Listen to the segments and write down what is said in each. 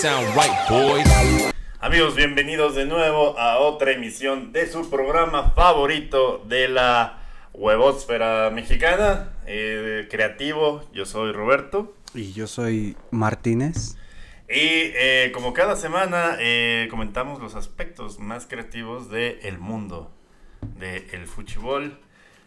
sound right, boys. Amigos, bienvenidos de nuevo a otra emisión de su programa favorito de la huevósfera mexicana, eh, creativo. Yo soy Roberto. Y yo soy Martínez. Y eh, como cada semana eh, comentamos los aspectos más creativos del mundo del fútbol.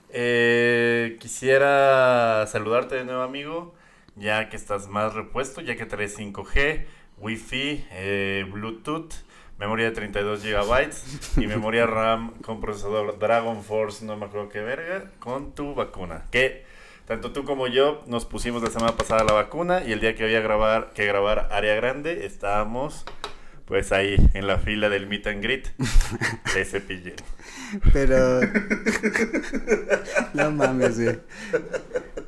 Eh, quisiera saludarte de nuevo amigo, ya que estás más repuesto, ya que traes 5G, Wi-Fi, eh, Bluetooth, memoria de 32 GB y memoria RAM con procesador Dragon Force, no me acuerdo qué verga, con tu vacuna. Que tanto tú como yo nos pusimos la semana pasada la vacuna y el día que había grabar, que grabar área grande estábamos pues ahí en la fila del meet and greet de Cepillín. Pero. no mames, güey.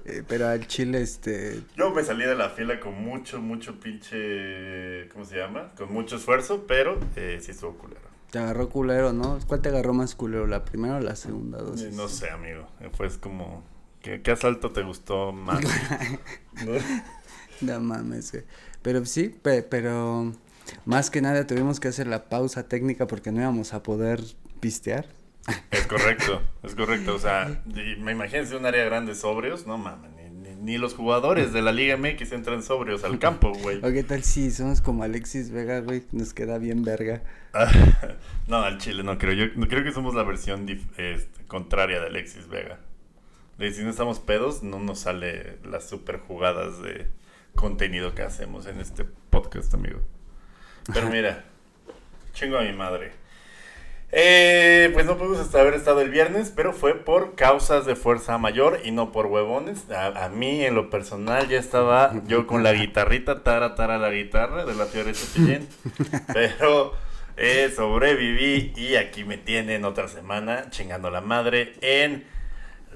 Eh, Pero al chile, este. Yo me salí de la fila con mucho, mucho pinche. ¿Cómo se llama? Con mucho esfuerzo, pero eh, sí estuvo culero. Te agarró culero, ¿no? ¿Cuál te agarró más culero? ¿La primera o la segunda dosis? Eh, No sé, amigo. Fue como. ¿Qué, qué asalto te gustó más? ¿No? No mames, güey. Pero sí, pe- pero. Más que nada tuvimos que hacer la pausa técnica porque no íbamos a poder pistear. Es correcto, es correcto. O sea, y me imagínense un área grande sobrios, no mames, ni, los jugadores de la Liga MX entran sobrios al campo, güey. ¿O qué tal si somos como Alexis Vega, güey? Nos queda bien verga. Ah, no, al Chile no creo. Yo no creo que somos la versión dif- este, contraria de Alexis Vega. De si no estamos pedos, no nos sale las super jugadas de contenido que hacemos en este podcast, amigo. Pero mira, chingo a mi madre. Eh, pues no pudimos hasta haber estado el viernes, pero fue por causas de fuerza mayor y no por huevones. A, a mí, en lo personal, ya estaba yo con la guitarrita, tara, tara la guitarra de la Fiore Cepillín. Pero eh, sobreviví y aquí me tienen otra semana chingando la madre en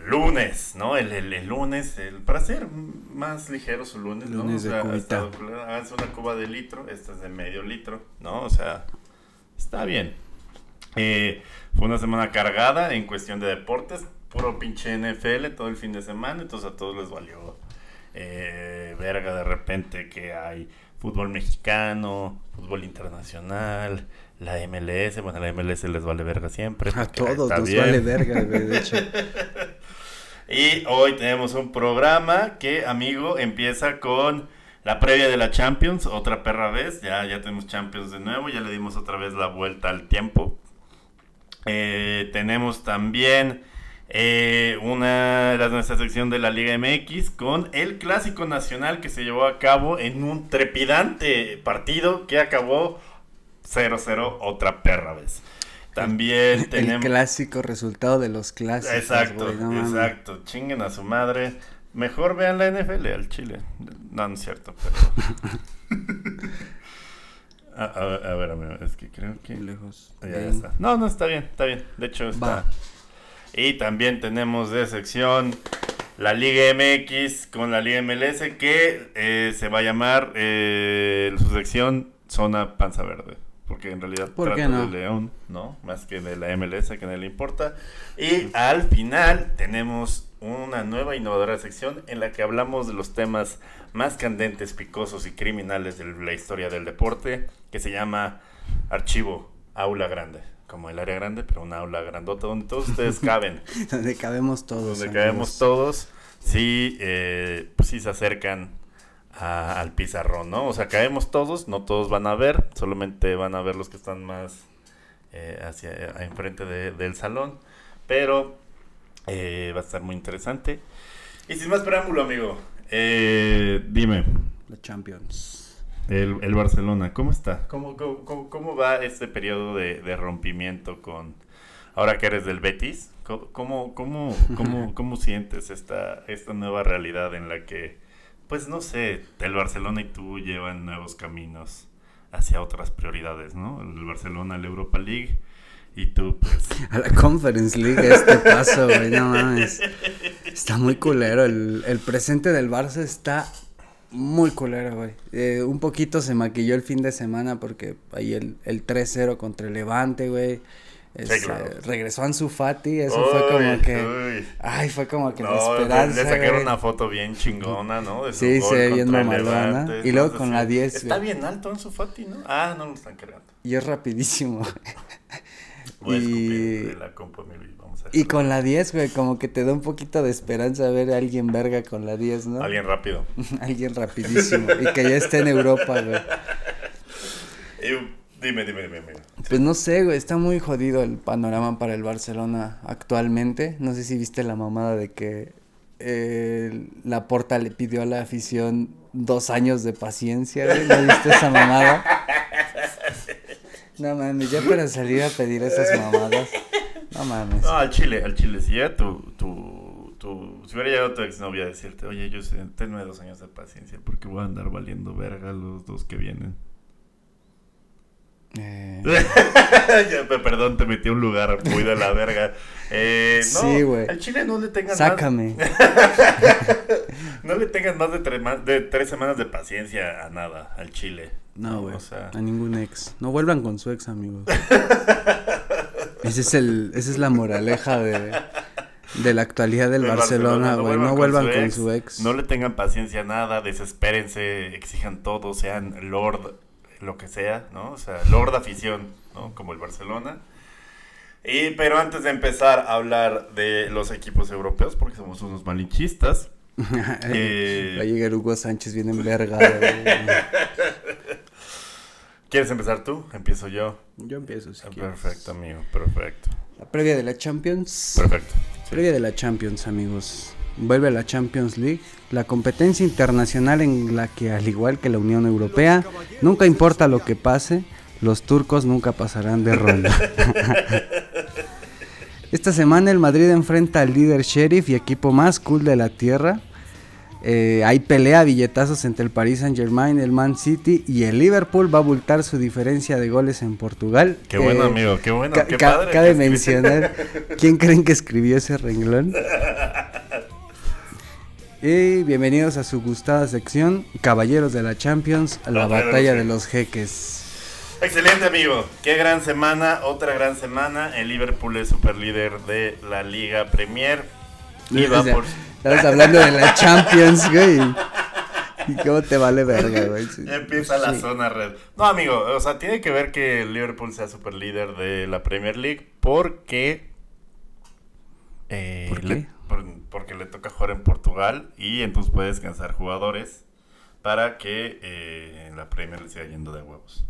lunes, ¿no? El, el- el lunes, el, para ser más ligero su lunes, ¿no? Lunes de cubita. estado culero. Ah, es una cuba de litro, esta es de medio litro, ¿no? O sea, está bien. Eh, fue una semana cargada en cuestión de deportes, puro pinche NFL todo el fin de semana, entonces a todos les valió eh, verga de repente que hay fútbol mexicano, fútbol internacional, la MLS, bueno, la MLS les vale verga siempre. A todos nos bien. vale verga, de hecho. Y hoy tenemos un programa que, amigo, empieza con la previa de la Champions, otra perra vez. Ya, ya tenemos Champions de nuevo, ya le dimos otra vez la vuelta al tiempo. Eh, tenemos también eh, una de nuestra sección de la Liga MX con el clásico nacional que se llevó a cabo en un trepidante partido que acabó 0-0 otra perra vez. También El tenemos... clásico resultado de los clásicos. Exacto, no exacto. Chinguen a su madre. Mejor vean la NFL al Chile. No, no es cierto, pero. a, a ver, a ver, amigo, es que creo que. Lejos. Ya, ya Bien. está. No, no está bien, está bien. De hecho, está. Va. Y también tenemos de sección la Liga MX con la Liga MLS que eh, se va a llamar eh, su sección Zona Panza Verde. Porque en realidad ¿Por trata no? de León, ¿no? Más que de la MLS, que no le importa. Y al final tenemos una nueva innovadora sección en la que hablamos de los temas más candentes, picosos y criminales de la historia del deporte, que se llama Archivo Aula Grande. Como el área grande, pero una aula grandota donde todos ustedes caben Donde cabemos todos. donde amigos. caemos todos, sí, eh, pues sí se acercan a- al pizarrón, ¿no? O sea, caemos todos, no todos van a ver, solamente van a ver los que están más eh, hacia enfrente de- del salón, pero eh, va a estar muy interesante. Y sin más preámbulo, amigo, eh, dime, La Champions. el, el Barcelona, ¿cómo está? ¿Cómo, cómo, cómo- cómo va este periodo de, de rompimiento con... Ahora que eres del Betis, ¿cómo, cómo, cómo, cómo, cómo sientes esta, esta nueva realidad en la que, pues no sé, el Barcelona y tú llevan nuevos caminos hacia otras prioridades, ¿no? El Barcelona, la Europa League y tú, pues... A la Conference League este paso, güey, no mames. Está muy culero. El, el presente del Barça está muy culero, güey. Eh, un poquito se maquilló el fin de semana porque ahí el, el 3-0 contra el Levante, güey. Es, claro. eh, regresó Ansu Fati, eso fue como que... uy. Ay, fue como que la No, le- esperanza. le sacaron güey. una foto bien chingona, ¿no? De su Sí, ve bien mamalona. Y luego con la 10, Está güey. bien alto en su Fati, ¿no? Ah, no lo están cargando. Y es rapidísimo. Voy a Y- de la y vamos a Y con la 10, güey, como que te da un poquito de esperanza ver a alguien verga con la 10, ¿no? Alguien rápido. Alguien rapidísimo. y que ya esté en Europa, güey. Dime, dime, dime, dime. Pues no sé, güey, está muy jodido el panorama para el Barcelona actualmente. No sé si viste la mamada de que eh, la Porta le pidió a la afición dos años de paciencia, güey. ¿No viste esa mamada? No mames, ya para salir a pedir esas mamadas. No mames. No, al Chile, al Chile. Si ya tu, tu, tu, si hubiera llegado tu exnovia a decirte, oye, yo sé, tenme dos años de paciencia porque voy a andar valiendo verga los dos que vienen. Eh, ya, perdón, te metí a un lugar muy de la verga. Eh, no, Sí, güey. Al Chile no le tengan sácame. más, no le tengan más de tres semanas de paciencia a nada, al Chile. No, güey. O sea, A ningún ex. No vuelvan con su ex, amigos. Ese es el, esa es la moraleja de, de la actualidad del el Barcelona, güey. No vuelvan con su ex. No le tengan paciencia a nada, desespérense, exijan todo, sean Lord, lo que sea, ¿no? O sea, Lord afición, ¿no? Como el Barcelona. Y, pero antes de empezar a hablar de los equipos europeos, porque somos unos malinchistas, eh, Va a llegar Hugo Sánchez bien envergado. ¿quieres empezar tú? Empiezo yo. Yo empiezo si quieres. Perfecto, amigo, perfecto. La previa de la Champions. Perfecto. Previa de la Champions, amigos. Vuelve la Champions League, la competencia internacional en la que, al igual que la Unión Europea, nunca importa lo que pase, los turcos nunca pasarán de ronda. Esta semana el Madrid enfrenta al líder Sheriff y equipo más cool de la tierra. Eh, hay pelea, billetazos entre el Paris Saint Germain, el Man City y el Liverpool va a abultar su diferencia de goles en Portugal. Qué bueno, Eh, amigo, qué bueno, Ca- qué ca- padre. cabe mencionar quién creen que escribió ese renglón. Y bienvenidos a su gustada sección, Caballeros de la Champions, la La batalla de los jeques. Excelente amigo, qué gran semana, otra gran semana. El Liverpool es super líder de la Liga Premier. Y va O sea, por... Estamos hablando de la Champions, güey. ¿Y cómo te vale verga, güey? Sí. Empieza la Sí. zona red. No amigo, o sea, tiene que ver que Liverpool sea super líder de la Premier League porque... eh, ¿Por le- qué? por- porque le toca jugar en Portugal y entonces puede descansar jugadores para que eh, en la Premier le siga yendo de huevos.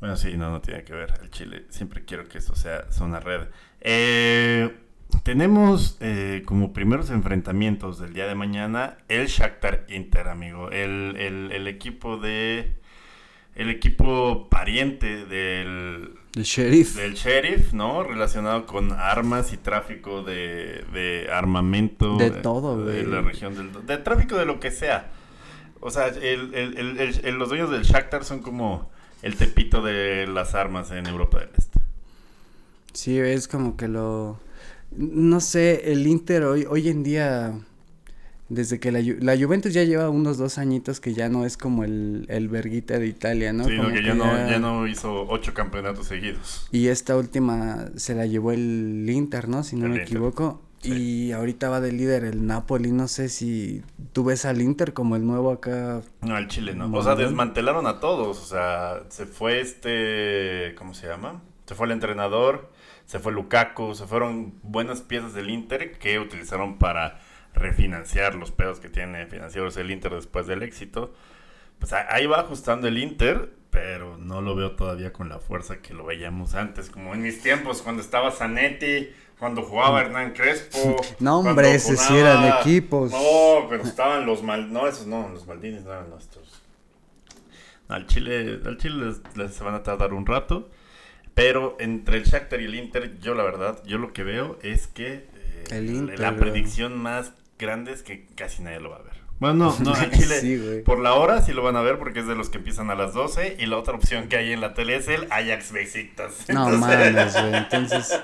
Bueno, sí, no, no tiene que ver. El Chile, siempre quiero que esto sea zona red. Eh, tenemos eh, como primeros enfrentamientos del día de mañana el Shakhtar Inter, amigo. El, el- el equipo de... El equipo pariente del, El sheriff. del sheriff, ¿no? Relacionado con armas y tráfico de, de armamento. De todo, De güey. la región del... De tráfico de lo que sea. O sea, el- los dueños del Shakhtar son como el tepito de las armas en Europa del Este. Sí, es como que lo... No sé, el Inter hoy, hoy en día, desde que la, Ju- la Juventus ya lleva unos dos añitos que ya no es como el, el verguita de Italia, ¿no? sí, Como no, que ya, no, ya no hizo ocho campeonatos seguidos. Y esta última se la llevó el Inter, ¿no? Si no El me Inter, equivoco. sí. Y ahorita va de líder el Napoli. No sé si tú ves al Inter como el nuevo acá. No, al Chile no. O sea, desmantelaron a todos. O sea, se fue este. ¿Cómo se llama? Se fue el entrenador, se fue Lukaku, se fueron buenas piezas del Inter que utilizaron para refinanciar los pedos que tiene financieros el Inter después del éxito. Pues ahí va ajustando el Inter, pero no lo veo todavía con la fuerza que lo veíamos antes, como en mis tiempos, cuando estaba Zanetti, cuando jugaba Hernán Crespo. No, hombre, esos sí eran equipos. No, pero estaban los mal, no, esos no, los Maldines no eran nuestros. Al Chile, al Chile les, les se van a tardar un rato, pero entre el Shakhtar y el Inter, yo la verdad, yo lo que veo es que eh, El Inter, la predicción más grande es que casi nadie lo va a ver. Bueno, no, no, al Chile Sí, güey. por la hora sí lo van a ver porque es de los que empiezan a las 12 y la otra opción que hay en la tele es el Ajax Besiktas. No Entonces- mames, güey. Entonces.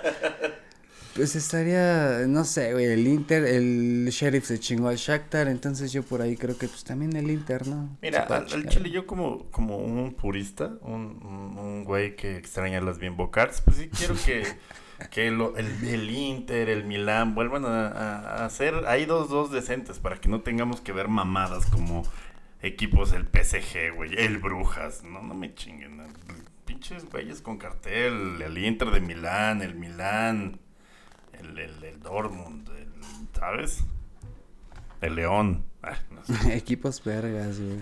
Pues estaría, no sé, güey, el Inter, el Sheriff se chingó al Shakhtar, entonces yo por ahí creo que pues también el Inter, ¿no? Mira, al. Chile yo como, como un purista, un, un, un güey que extraña las Bimbo Cards, pues sí quiero que, que lo- el, el Inter, el Milán vuelvan a, hacer, hay dos, dos decentes para que no tengamos que ver mamadas como equipos el PSG, güey, el Brujas, no, no me chinguen, pinches güeyes con cartel, el Inter de Milán, el Milán, el, el, el Dortmund, el- ¿sabes? El León, no sé. Equipos vergas, güey.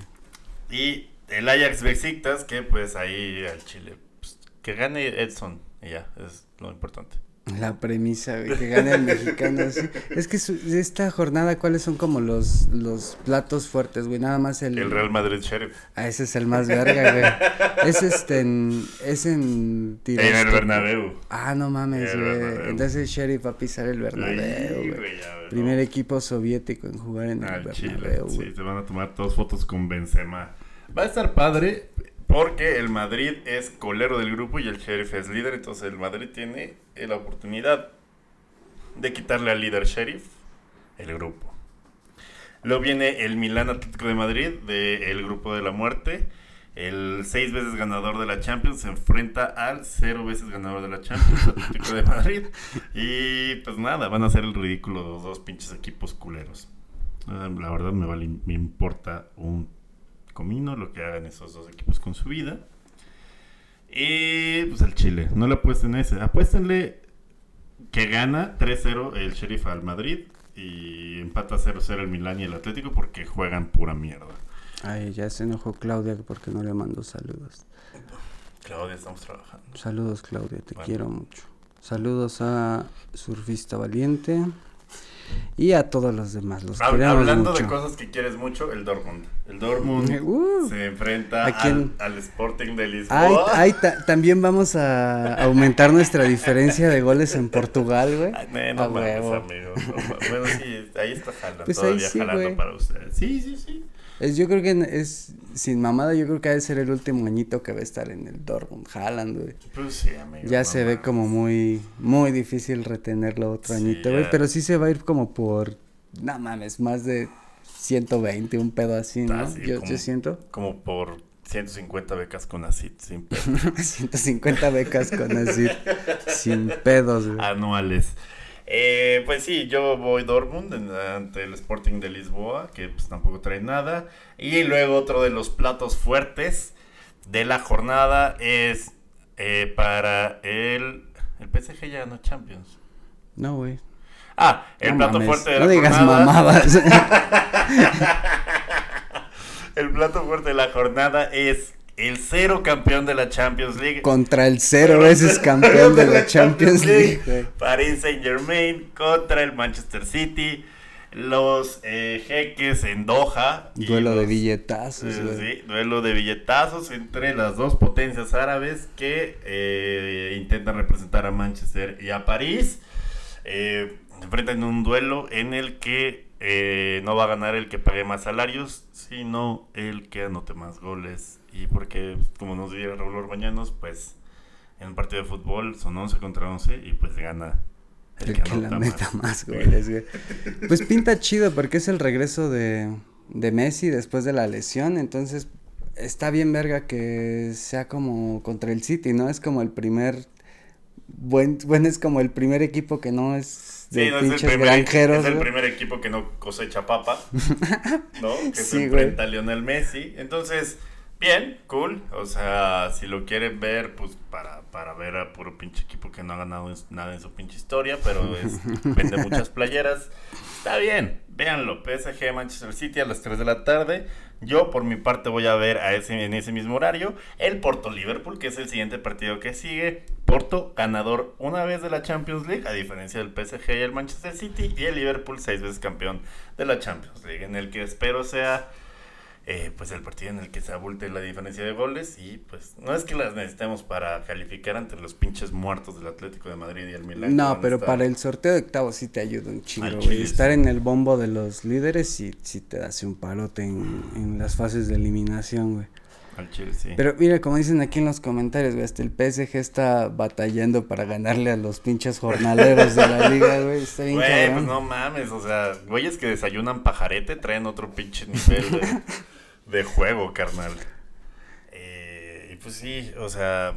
Y el Ajax Besiktas, que pues ahí al Chile, pues, que gane Edson, y ya, es lo importante. La premisa, güey, que gane el mexicano. sí. Es que su- esta jornada, ¿cuáles son como los, los platos fuertes, güey? Nada más el... El Real Madrid Sheriff. Ah, ese es el más verga, güey. Es este en... Es en... En el Bernabéu. Ah, no mames, güey. Entonces el Sheriff va a pisar el Bernabéu, güey. Primer equipo soviético en jugar en el Bernabéu, sí, se van a tomar todas fotos con Benzema. Va a estar padre porque el Madrid es colero del grupo y el Sheriff es líder, entonces el Madrid tiene la oportunidad de quitarle al líder Sheriff el grupo. Luego viene el Milán Atlético de Madrid del grupo de la muerte. El seis veces ganador de la Champions se enfrenta al cero veces ganador de la Champions, Atlético de Madrid. Y pues nada, van a hacer el ridículo de los dos pinches equipos culeros. Ah, La verdad me, vale, me importa un comino lo que hagan esos dos equipos con su vida. Y pues el Chile, no le apuesten ese. Apuéstenle que gana 3-0 el Sheriff al Madrid y empata 0-0 el Milán y el Atlético porque juegan pura mierda. Ay, ya se enojó Claudia porque no le mando saludos. Claudia, estamos trabajando. Saludos, Claudia, te quiero mucho. Saludos a Surfista Valiente y a todos los demás. Los Hab- Hablando mucho. de cosas que quieres mucho, el Dortmund. El Dortmund Uh. se enfrenta al, al Sporting de Lisboa. ay, también vamos a aumentar nuestra diferencia de goles en Portugal, güey. Ay, no mames, no bueno, sí, ahí está jalando, Pues todavía sí, jalando para ustedes. Sí, sí, sí. Es, yo creo que es, sin mamada, yo creo que ha de ser el último añito que va a estar en el Dortmund, Haaland, güey. Pues sí, amigo. Ya no se ve como muy, muy difícil retenerlo otro Sí, añito, güey. Pero sí se va a ir como por, no mames, más de 120, un pedo así, ¿no? Ah, sí, yo, como- yo siento. Como por 150 becas con ACID, sin pedo. 150 becas con así, sin pedos, güey. anuales. Eh, pues sí, yo voy Dortmund ante el Sporting de Lisboa, que pues tampoco trae nada. Y luego otro de los platos fuertes de la jornada es eh, para el... El PSG ya ganó Champions. No, güey. Ah, el No plato mames, fuerte de No la digas jornada. mamadas. El plato fuerte de la jornada es el cero campeón de la Champions League. Contra el cero veces campeón de la Champions League, güey. Paris Saint Germain contra el Manchester City. Los eh, jeques en Doha. Duelo de billetazos, eh, sí, duelo de billetazos entre las dos potencias árabes que eh, intentan representar a Manchester y a París. Eh, se enfrentan en un duelo en el que eh, no va a ganar el que pague más salarios, sino el que anote más goles. Y porque, como nos diría Raúl Orbañanos, pues en un partido de fútbol son 11 contra 11 y pues gana el, El que, que la meta más. más goles, güey. Pues pinta chido porque es el regreso de, de Messi después de la lesión. Entonces está bien verga que sea como contra el City, ¿no? Es como el primer... Buen, bueno, es como el primer equipo que no es de Sí, no, es, el pinches primer, granjeros, es el güey. primer equipo que no cosecha papa, ¿no? Que Sí, se güey. enfrenta a Lionel Messi. Entonces, bien, cool. O sea, si lo quieren ver, pues para, para ver a puro pinche equipo que no ha ganado nada en su pinche historia, pero es, vende muchas playeras. Está bien, véanlo. PSG Manchester City a las 3 de la tarde. Yo, por mi parte, voy a ver a ese, en ese mismo horario el Porto Liverpool, que es el siguiente partido que sigue. Porto, ganador una vez de la Champions League, a diferencia del PSG y el Manchester City. Y el Liverpool, seis veces campeón de la Champions League, en el que espero sea eh, pues el partido en el que se abulte la diferencia de goles. Y pues no es que las necesitemos para calificar ante los pinches muertos del Atlético de Madrid y el Milan. que No, pero estar- para el sorteo de octavos sí te ayuda un chingo, güey. Estar en el bombo de los líderes sí, sí te hace un parote en, en las fases de eliminación, güey. Al Chile, sí. Pero mira, como dicen aquí en los comentarios, güey, hasta el PSG está batallando para ganarle a los pinches jornaleros de la liga, güey. Está bien Güey, pues no mames, o sea, güeyes que desayunan pajarete traen otro pinche nivel de, de juego, carnal. Eh, y pues sí, o sea,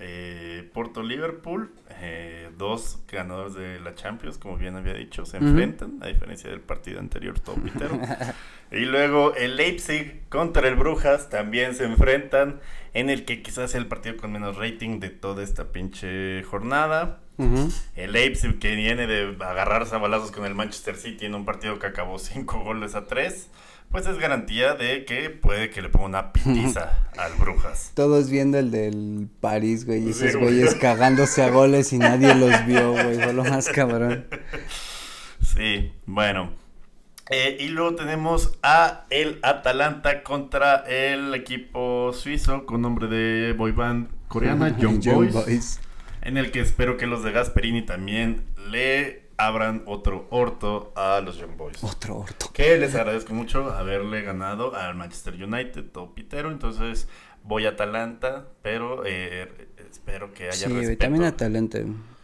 eh, Porto Liverpool, eh, dos ganadores de la Champions, como bien había dicho, se enfrentan, a diferencia del partido anterior, todo pitero. y luego el Leipzig contra el Brujas también se enfrentan, en el que quizás sea el partido con menos rating de toda esta pinche jornada. El Leipzig que viene de agarrarse a balazos con el Manchester City en un partido que acabó 5 goles a 3, pues es garantía de que puede que le ponga una pitiza al Brujas. Todos viendo el del París, güey, y Sí, esos güey. güeyes cagándose a goles y nadie los vio, güey, fue lo más cabrón. Sí, bueno. Eh, y luego tenemos a el Atalanta contra el equipo suizo con nombre de boy band coreana, Young Young Boys. En el que espero que los de Gasperini también le abran otro orto a los Young Boys. Otro orto. Que les agradezco mucho haberle ganado al Manchester United, todo pitero. Entonces voy a Atalanta, pero eh, espero que haya Sí, respeto. también Atalanta,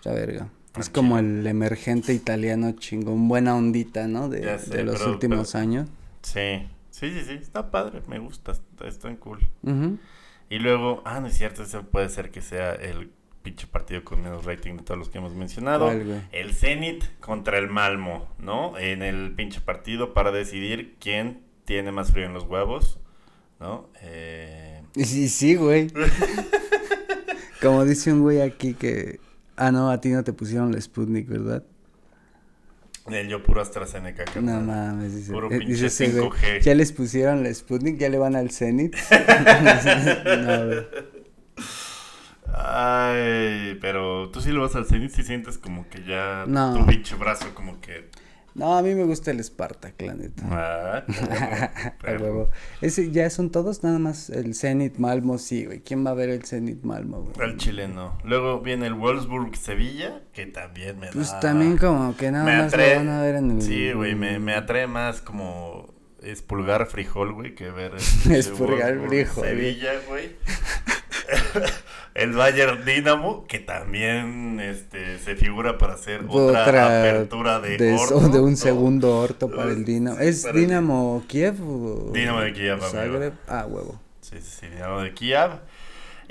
la verga. Es Ah, como el emergente italiano chingón, buena ondita, ¿no? De, sé, de los pero- últimos pero- años. Sí, sí, sí, sí, está padre, me gusta, está, está cool. Y luego, ah, no es cierto, ese puede ser que sea el pinche partido con menos rating de todos los que hemos mencionado. El Zenit contra el Malmo, ¿no? En el pinche partido para decidir quién tiene más frío en los huevos, ¿no? Eh, sí, sí, güey. Como dice un güey aquí que... Ah, no, a ti no te pusieron la Sputnik, ¿verdad? el yo puro AstraZeneca, No carnal. mames, dice, Puro eh, pinche dice 5G. Ya les pusieron la Sputnik, ya le van al Zenit. no, güey. Ay, pero tú sí lo vas al Zenit si sientes como que ya No. tu pinche brazo como que... No, a mí me gusta el Spartak, la neta. Ah, huevo. Ese, ya son todos nada más el Zenit Malmo, sí, güey. ¿Quién va a ver el Zenit Malmo, güey? Al chileno. Luego viene el Wolfsburg Sevilla, que también me Pues da... también como que nada me más atrae- lo van a ver en el... Sí, güey, me, me atrae más como expulgar frijol, güey, que ver Expurgar Wolfsburg, frijol. Sevilla, güey. el Bayern Dinamo, que también este se figura para hacer otra, apertura de, de, orto, de un ¿no? segundo orto para el Dinamo. ¿Es para el- Dinamo Kiev o Dinamo de Kiev. Zagreb? Ah, huevo. Sí, sí, sí, Dinamo de Kiev.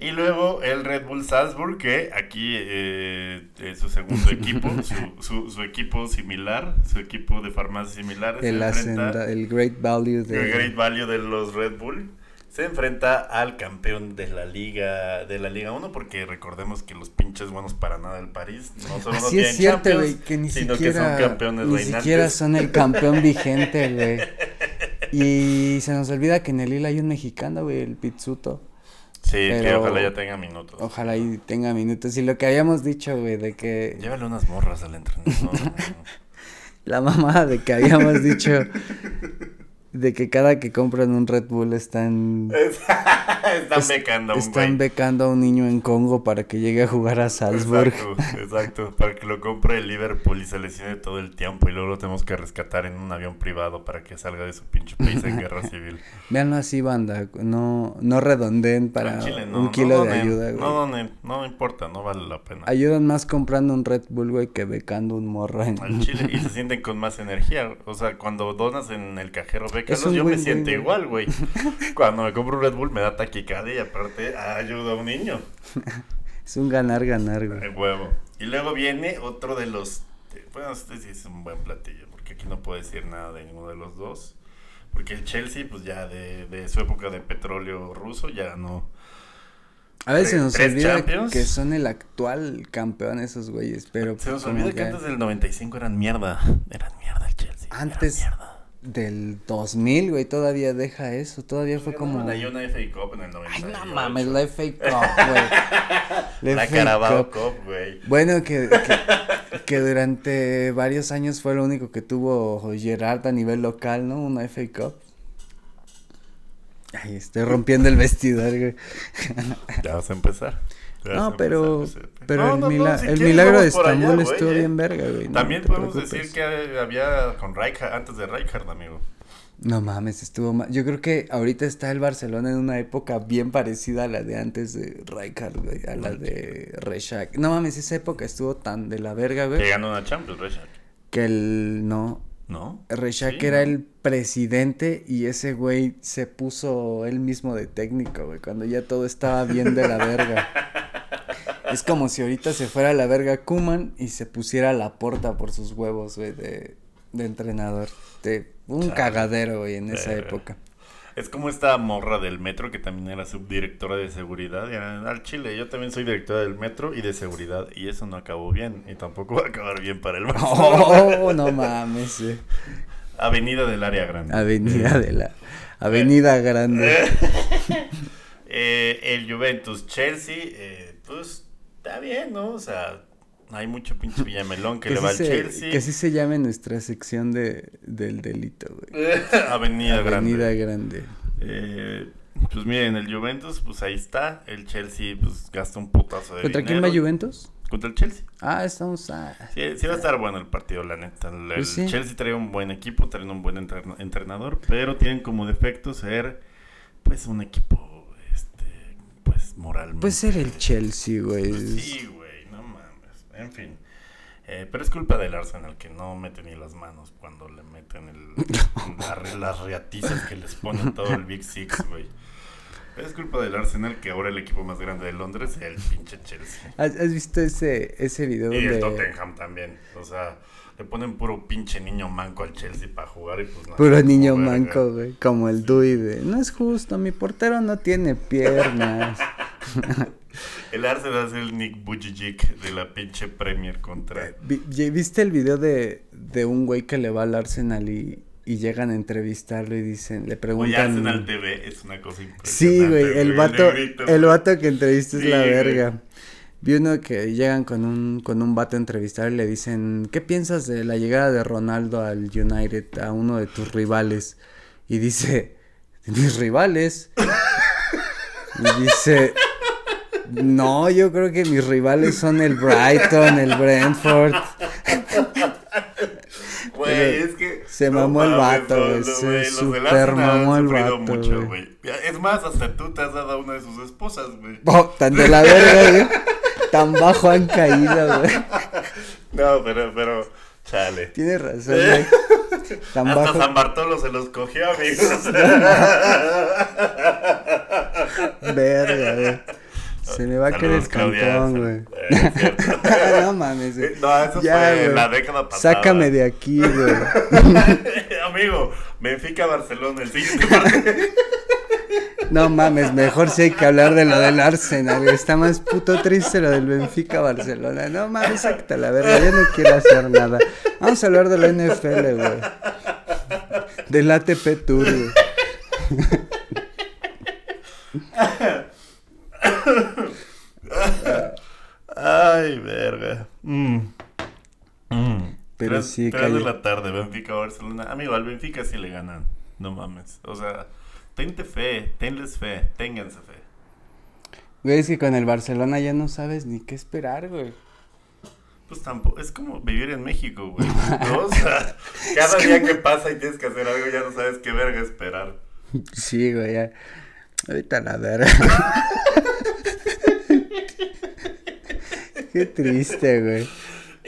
Y luego el Red Bull Salzburg, que aquí eh, es su segundo equipo, su, su, su equipo similar, su equipo de farmacia similar. El, el Great Value de... el Great Value de los Red Bull se enfrenta al campeón de la liga de la Liga 1 porque recordemos que los pinches buenos para nada del París no solo no Así tienen es cierto, Champions, güey, que ni sino siquiera, que son campeones ni reinantes. siquiera son el campeón vigente, güey. Y se nos olvida que en el Lille hay un mexicano, güey, el Pizzuto. Sí, que ojalá ya tenga minutos. Ojalá y tenga minutos. Y lo que habíamos dicho, güey, de que Llévale unas morras al entrenador. la mamada de que habíamos dicho de que cada que compran un Red Bull están Están es- becando a un están güey. becando a un niño en Congo para que llegue a jugar a Salzburg. Exacto, exacto, para que lo compre el Liverpool y se lesione todo el tiempo y luego lo tenemos que rescatar en un avión privado para que salga de su pinche país en guerra civil. Véanlo así, banda, no no redondeen para chile, no, un no kilo de donen, ayuda, güey. No, donen, no importa, no vale la pena. Ayudan más comprando un Red Bull, güey, que becando un morro en... Al chile y se sienten con más energía. O sea, cuando donas en el cajero un yo me siento igual, güey. Cuando me compro un Red Bull me da taquicardia y aparte ayuda a un niño. Es un ganar-ganar, güey. De huevo. Y luego viene otro de los. Bueno, este sí es un buen platillo, porque aquí no puedo decir nada de ninguno de los dos. Porque el Chelsea, pues ya de, de su época de petróleo ruso, ya no. A veces se nos olvida Champions. que son el actual campeón esos güeyes, pero Se nos olvida que antes del 95 eran mierda. Eran mierda el Chelsea. Antes- mierda. Del 2000, güey, todavía deja eso, todavía fue como... Ahí una FA Cup en el Ay, 98. no mames, la FA Cup, güey. La FA Carabao Cup. Cup, güey. Bueno, que, que, que durante varios años fue lo único que tuvo Gerard a nivel local, ¿no? Una FA Cup. Ay, estoy rompiendo el vestidor, güey. Ya vas a empezar. No, pero, pero No, el, no, no, mila- si el quieres milagro de Estambul estuvo eh. bien verga, güey. También podemos decir que había con Rijkaard, antes de Rijkaard, amigo. No mames, estuvo mal. Yo creo que ahorita está el Barcelona en una época bien parecida a la de antes de Rijkaard, güey, a la de Reshak. No mames, esa época estuvo tan de la verga, güey, Que ganó una Champions, Rijkaard. que el no ¿No? Reshak Sí, era ¿no? el presidente y ese güey se puso él mismo de técnico, güey, cuando ya todo estaba bien de la verga. Es como si ahorita se fuera a la verga Kuman y se pusiera la porta por sus huevos, güey, de, de entrenador. De un Chale. cagadero, güey, en esa época. Es como esta morra del metro que también era subdirectora de seguridad. Ya, al Chile, yo también soy directora del metro y de seguridad. Y eso no acabó bien. Y tampoco va a acabar bien para el Barcelona. Oh, no mames. Avenida del Área Grande. Avenida de la Avenida Grande. Eh, el Juventus Chelsea, eh, pues está bien, ¿no? O sea, hay mucho pinche Villamelón que, le sí va al se- Chelsea. que así se llame nuestra sección de, del delito, güey. Avenida, Avenida Grande. Grande. Eh, pues miren, el Juventus, pues ahí está. El Chelsea, pues gasta un putazo de ¿Contra quién va Juventus? Contra el Chelsea. Ah, estamos a... Sí, sí va a estar bueno el partido, la neta. El, el Pues sí. Chelsea trae un buen equipo, trae un buen entrena- entrenador, pero tienen como defecto ser, pues, un equipo, moralmente. Puede ser el Chelsea, güey. Pues sí, güey, no mames. En fin. Eh, pero es culpa del Arsenal que no mete ni las manos cuando le meten el, la- las reatizas que les ponen todo el Big Six, güey. Es culpa del Arsenal que ahora el equipo más grande de Londres es el pinche Chelsea. ¿Has, has visto ese, ese video Y el. Tottenham también. O sea, le ponen puro pinche niño manco al Chelsea para jugar y pues nada. Puro niño verga. manco, güey. Como el Dewey de... No es justo, mi portero no tiene piernas. El Arsenal es el Nick Bujicic de la pinche Premier contra... Ya- ¿Viste el video de, de un güey que le va al Arsenal y, y llegan a entrevistarlo y dicen, le Oye, preguntan... Arsenal TV es una cosa impresionante. Sí, güey, el vato, el vato que entrevista es Sí, la güey. Vi uno que llegan con un, con un vato a entrevistar y le dicen, ¿qué piensas de la llegada de Ronaldo al United, a uno de tus rivales? Y dice, ¿mis rivales? Y dice, no, yo creo que mis rivales son el Brighton, el Brentford. Güey, es que. se mamó el vato, no, güey, no, se los del super mamó el vato, mucho. Es más, hasta tú te has dado a una de sus esposas, güey. Oh, tan de la verga, güey. Tan bajo han caído, güey. No, pero, pero. Chale. Tienes razón, güey. Tan Hasta bajo. San Bartolo se los cogió, amigos. Verga, güey. Se me va a caer el cantón, güey. Eh, no mames, güey. Eh, No, eso Ya, fue güey. la década pasada. Sácame de aquí, güey. Amigo, Benfica Barcelona, el siguiente partido. No mames, mejor sí hay que hablar de lo del Arsenal. Está más puto triste lo del Benfica Barcelona. No mames, sácate a la verga. Yo no quiero hacer nada. Vamos a hablar de la NFL, güey. Del ATP Tour, güey. Ay, verga. Mm. Mm. Pero Tres- sí, tres de la tarde, Benfica Barcelona. Amigo, al Benfica sí le ganan. No mames. O sea, tente fe, tenles fe, ténganse fe. Güey, es que con el Barcelona ya no sabes ni qué esperar, güey. Pues tampoco, es como vivir en México, güey. ¿no? O sea, cada día que pasa y tienes que hacer algo, ya no sabes qué verga esperar. Sí, güey, ya. Ahorita la verga. Qué triste, güey.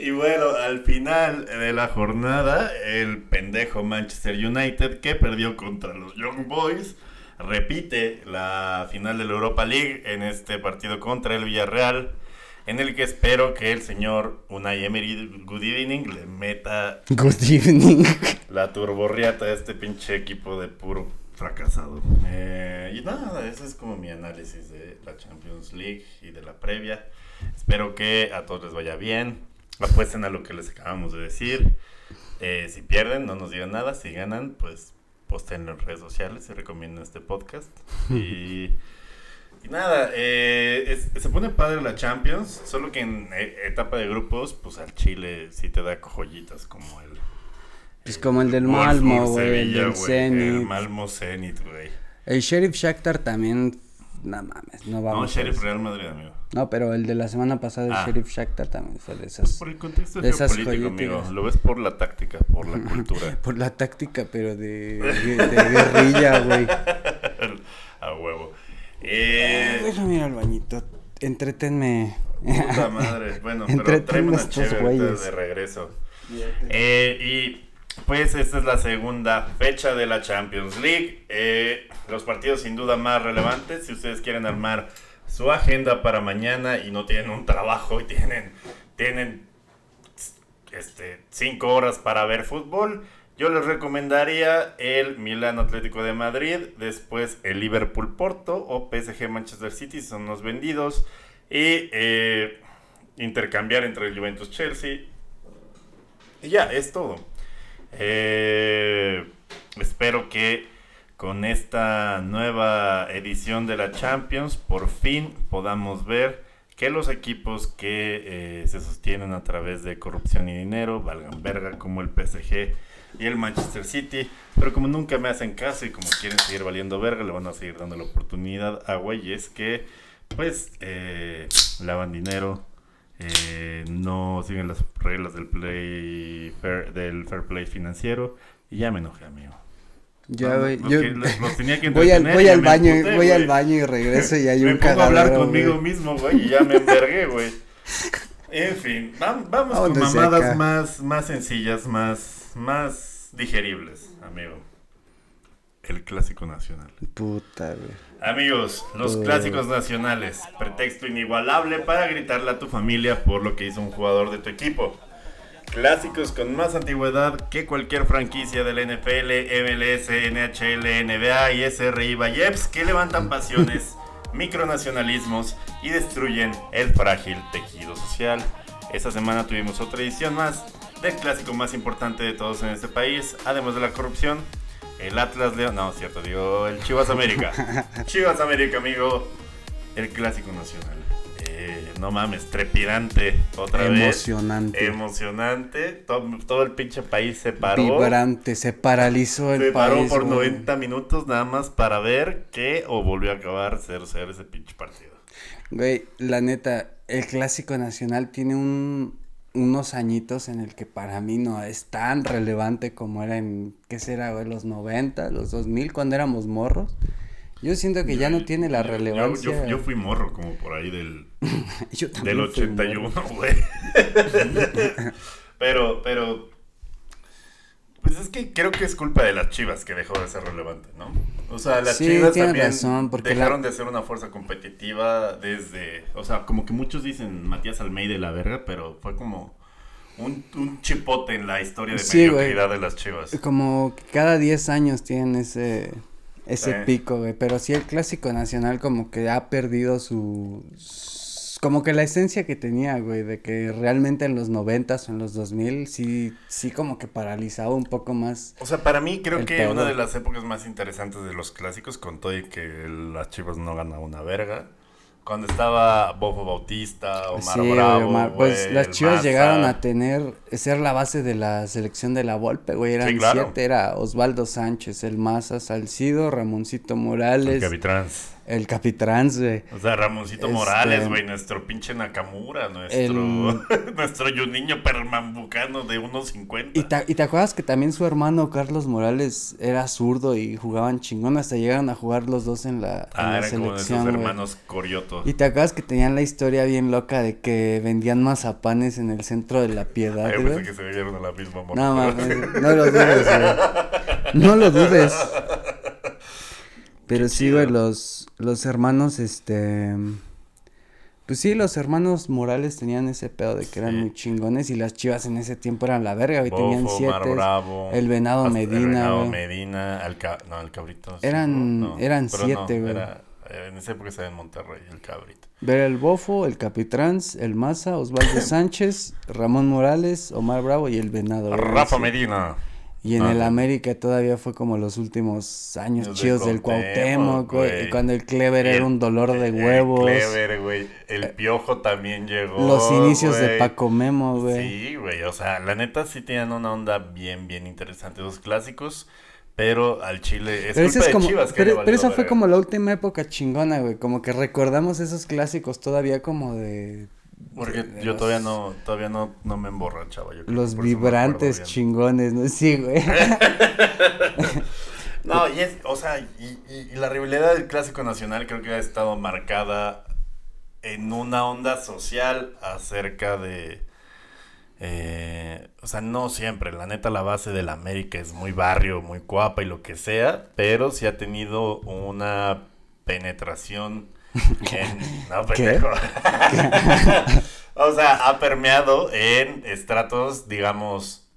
Y bueno, al final de la jornada, el pendejo Manchester United que perdió contra los Young Boys repite la final de la Europa League en este partido contra el Villarreal, en el que espero que el señor Unai Emery Good Evening le meta Good evening. la turborriata a este pinche equipo de puro fracasado. Eh, y nada, ese es como mi análisis de la Champions League y de la previa. Espero que a todos les vaya bien. Apuesten a lo que les acabamos de decir. Eh, si pierden, no nos digan nada. Si ganan, pues postenlo en redes sociales y recomienden este podcast. Y, y nada, eh, es- se pone padre la Champions, solo que en eh, etapa de grupos, pues al Chile sí te da joyitas como el... Pues como el del Malmo, güey, el del güey, Zenit. El Malmo Zenit, güey. El Sheriff Shakhtar también no mames, no No, vamos. a Sheriff. Real Madrid, amigo. No, pero el de la semana pasada, el Ah. Sheriff Shakhtar también fue de esas. por el contexto de esas geopolítico, amigo. Lo ves por la táctica, por la cultura. Por la táctica, pero de, de, de guerrilla, güey. A huevo. Eh, Déjame ir al bañito. Entretenme. puta madre. Bueno, pero Entretenme tráeme una chévere de regreso. Eh, y pues esta es la segunda fecha de la Champions League. Eh, los partidos sin duda más relevantes. Si ustedes quieren armar su agenda para mañana y no tienen un trabajo y tienen, tienen este, cinco horas para ver fútbol, yo les recomendaría el Milán Atlético de Madrid, después el Liverpool Porto o PSG Manchester City, son los vendidos, y eh, intercambiar entre el Juventus Chelsea. Y ya, es todo. Eh, espero que con esta nueva edición de la Champions por fin podamos ver que los equipos que eh, se sostienen a través de corrupción y dinero valgan verga como el PSG y el Manchester City, pero como nunca me hacen caso y como quieren seguir valiendo verga, le van a seguir dando la oportunidad a güeyes que pues eh, lavan dinero, eh, no siguen las reglas del play fair, del fair play financiero y ya me enojé, amigo. Ya, güey. los Yo que- los- los tenía que voy al, voy me baño, emputé, voy al baño y regreso y hay me un pongo a hablar conmigo mismo, güey, y ya me envergué, güey. En fin, vam- vamos con mamadas acá. más, más sencillas, más, más digeribles, amigo. El clásico nacional. Puta, güey. Amigos, los Uh. clásicos nacionales. Pretexto inigualable para gritarle a tu familia por lo que hizo un jugador de tu equipo. Clásicos con más antigüedad que cualquier franquicia del NFL, MLS, NHL, NBA y SRI Valleps que levantan pasiones, micronacionalismos y destruyen el frágil tejido social. Esta semana tuvimos otra edición más del clásico más importante de todos en este país, además de la corrupción. El Atlas León, no, cierto, digo el Chivas América. Chivas América, amigo. El clásico nacional. Eh, no mames, trepidante. Otra vez. Emocionante. Emocionante. Todo, todo el pinche país se paró. Vibrante, se paralizó el Se paró país. por güey. 90 minutos nada más para ver que o volvió a acabar 0-0 ese pinche partido. Güey, la neta, el clásico nacional tiene un, unos añitos en el que para mí no es tan relevante como era en, ¿qué será, güey? Los 90, los 2000, cuando éramos morros. Yo siento que ya no tiene la Yo- yo- relevancia. Yo, yo fui morro como por ahí del, Yo del fui 81, morro. güey. pero, pero. Pues es que creo que es culpa de las chivas que dejó de ser relevante, ¿no? O sea, las Sí, chivas también razón, porque dejaron la- de ser una fuerza competitiva desde. O sea, como que muchos dicen Matías Almeida y la verga, pero fue como un, un chipote en la historia de Sí, mediocridad de las chivas. Como que cada 10 años tienen ese, ese Sí. pico, güey. Pero sí el clásico nacional como que ha perdido su... Como que la esencia que tenía, güey, de que realmente en los noventas o en los 2000 sí, sí como que paralizaba un poco más. O sea, para mí creo El que pedo. una de las épocas más interesantes de los clásicos, con todo y que las Chivas no ganaban una verga, cuando estaba Bofo Bautista, Omar Sí, Bravo, Omar, pues las el Chivas Maza. llegaron a tener, ser la base de la selección de la Volpe, güey, eran Sí, claro. siete, era Osvaldo Sánchez, el Maza Salcido, Ramoncito El Morales, Capitrans. El Capitrans, güey. O sea, Ramoncito Este- Morales, güey, nuestro pinche Nakamura, nuestro, nuestro Juninho Pernambucano de 1.50. ¿Y te, y te acuerdas que también su hermano Carlos Morales era zurdo y jugaban chingón, hasta llegaron a jugar los dos en la, en Ah, la eran como de esos selección, hermanos Corioto. Y te acuerdas que tenían la historia bien loca de que vendían mazapanes en el centro de la piedad, Ay, pensé que se veían a la misma morra. No mames, no lo dudes, güey. No lo dudes. Pero Qué sí, güey, los, los hermanos, este... Pues sí, los hermanos Morales tenían ese pedo de que eran Sí. muy chingones y las chivas en ese tiempo eran la verga, güey. tenían Bofo, siete. Omar Bravo, el Venado Medina, El Venado güey. Medina, el ca- no, el Cabrito. Eran- ¿no? eran siete, no, güey. era- eh, en esa época estaba en Monterrey, el Cabrito. Ver el Bofo, el Capitrans, el Maza, Osvaldo Sánchez, Ramón Morales, Omar Bravo y el Venado. güey. Rafa Sí. Medina. Y en Ah, el sí. América todavía fue como los últimos años Los chidos del Cuauhtémoc, güey. Cuando el Clever Y era el- un dolor de el huevos. Clever, güey. El Piojo también llegó. Los inicios de güey. Paco Memo, güey. Sí, güey. O sea, la neta sí tenían una onda bien, bien interesante. Los clásicos Pero al Chile es Pero, culpa es de como, Chivas que pero, pero esa fue como la última época chingona, güey. Como que recordamos esos clásicos todavía como de... Porque de yo los- todavía no, todavía no, no me emborrachaba. Yo Los vibrantes chingones, ¿no? Sí, güey. No, y es, o sea, y, y- y la rivalidad del clásico nacional creo que ha estado marcada en una onda social acerca de. eh, o sea, no siempre. La neta, la base de la América es muy barrio, muy guapa y lo que sea, pero sí ha tenido una penetración en. No, pendejo. o sea, ha permeado en estratos, digamos,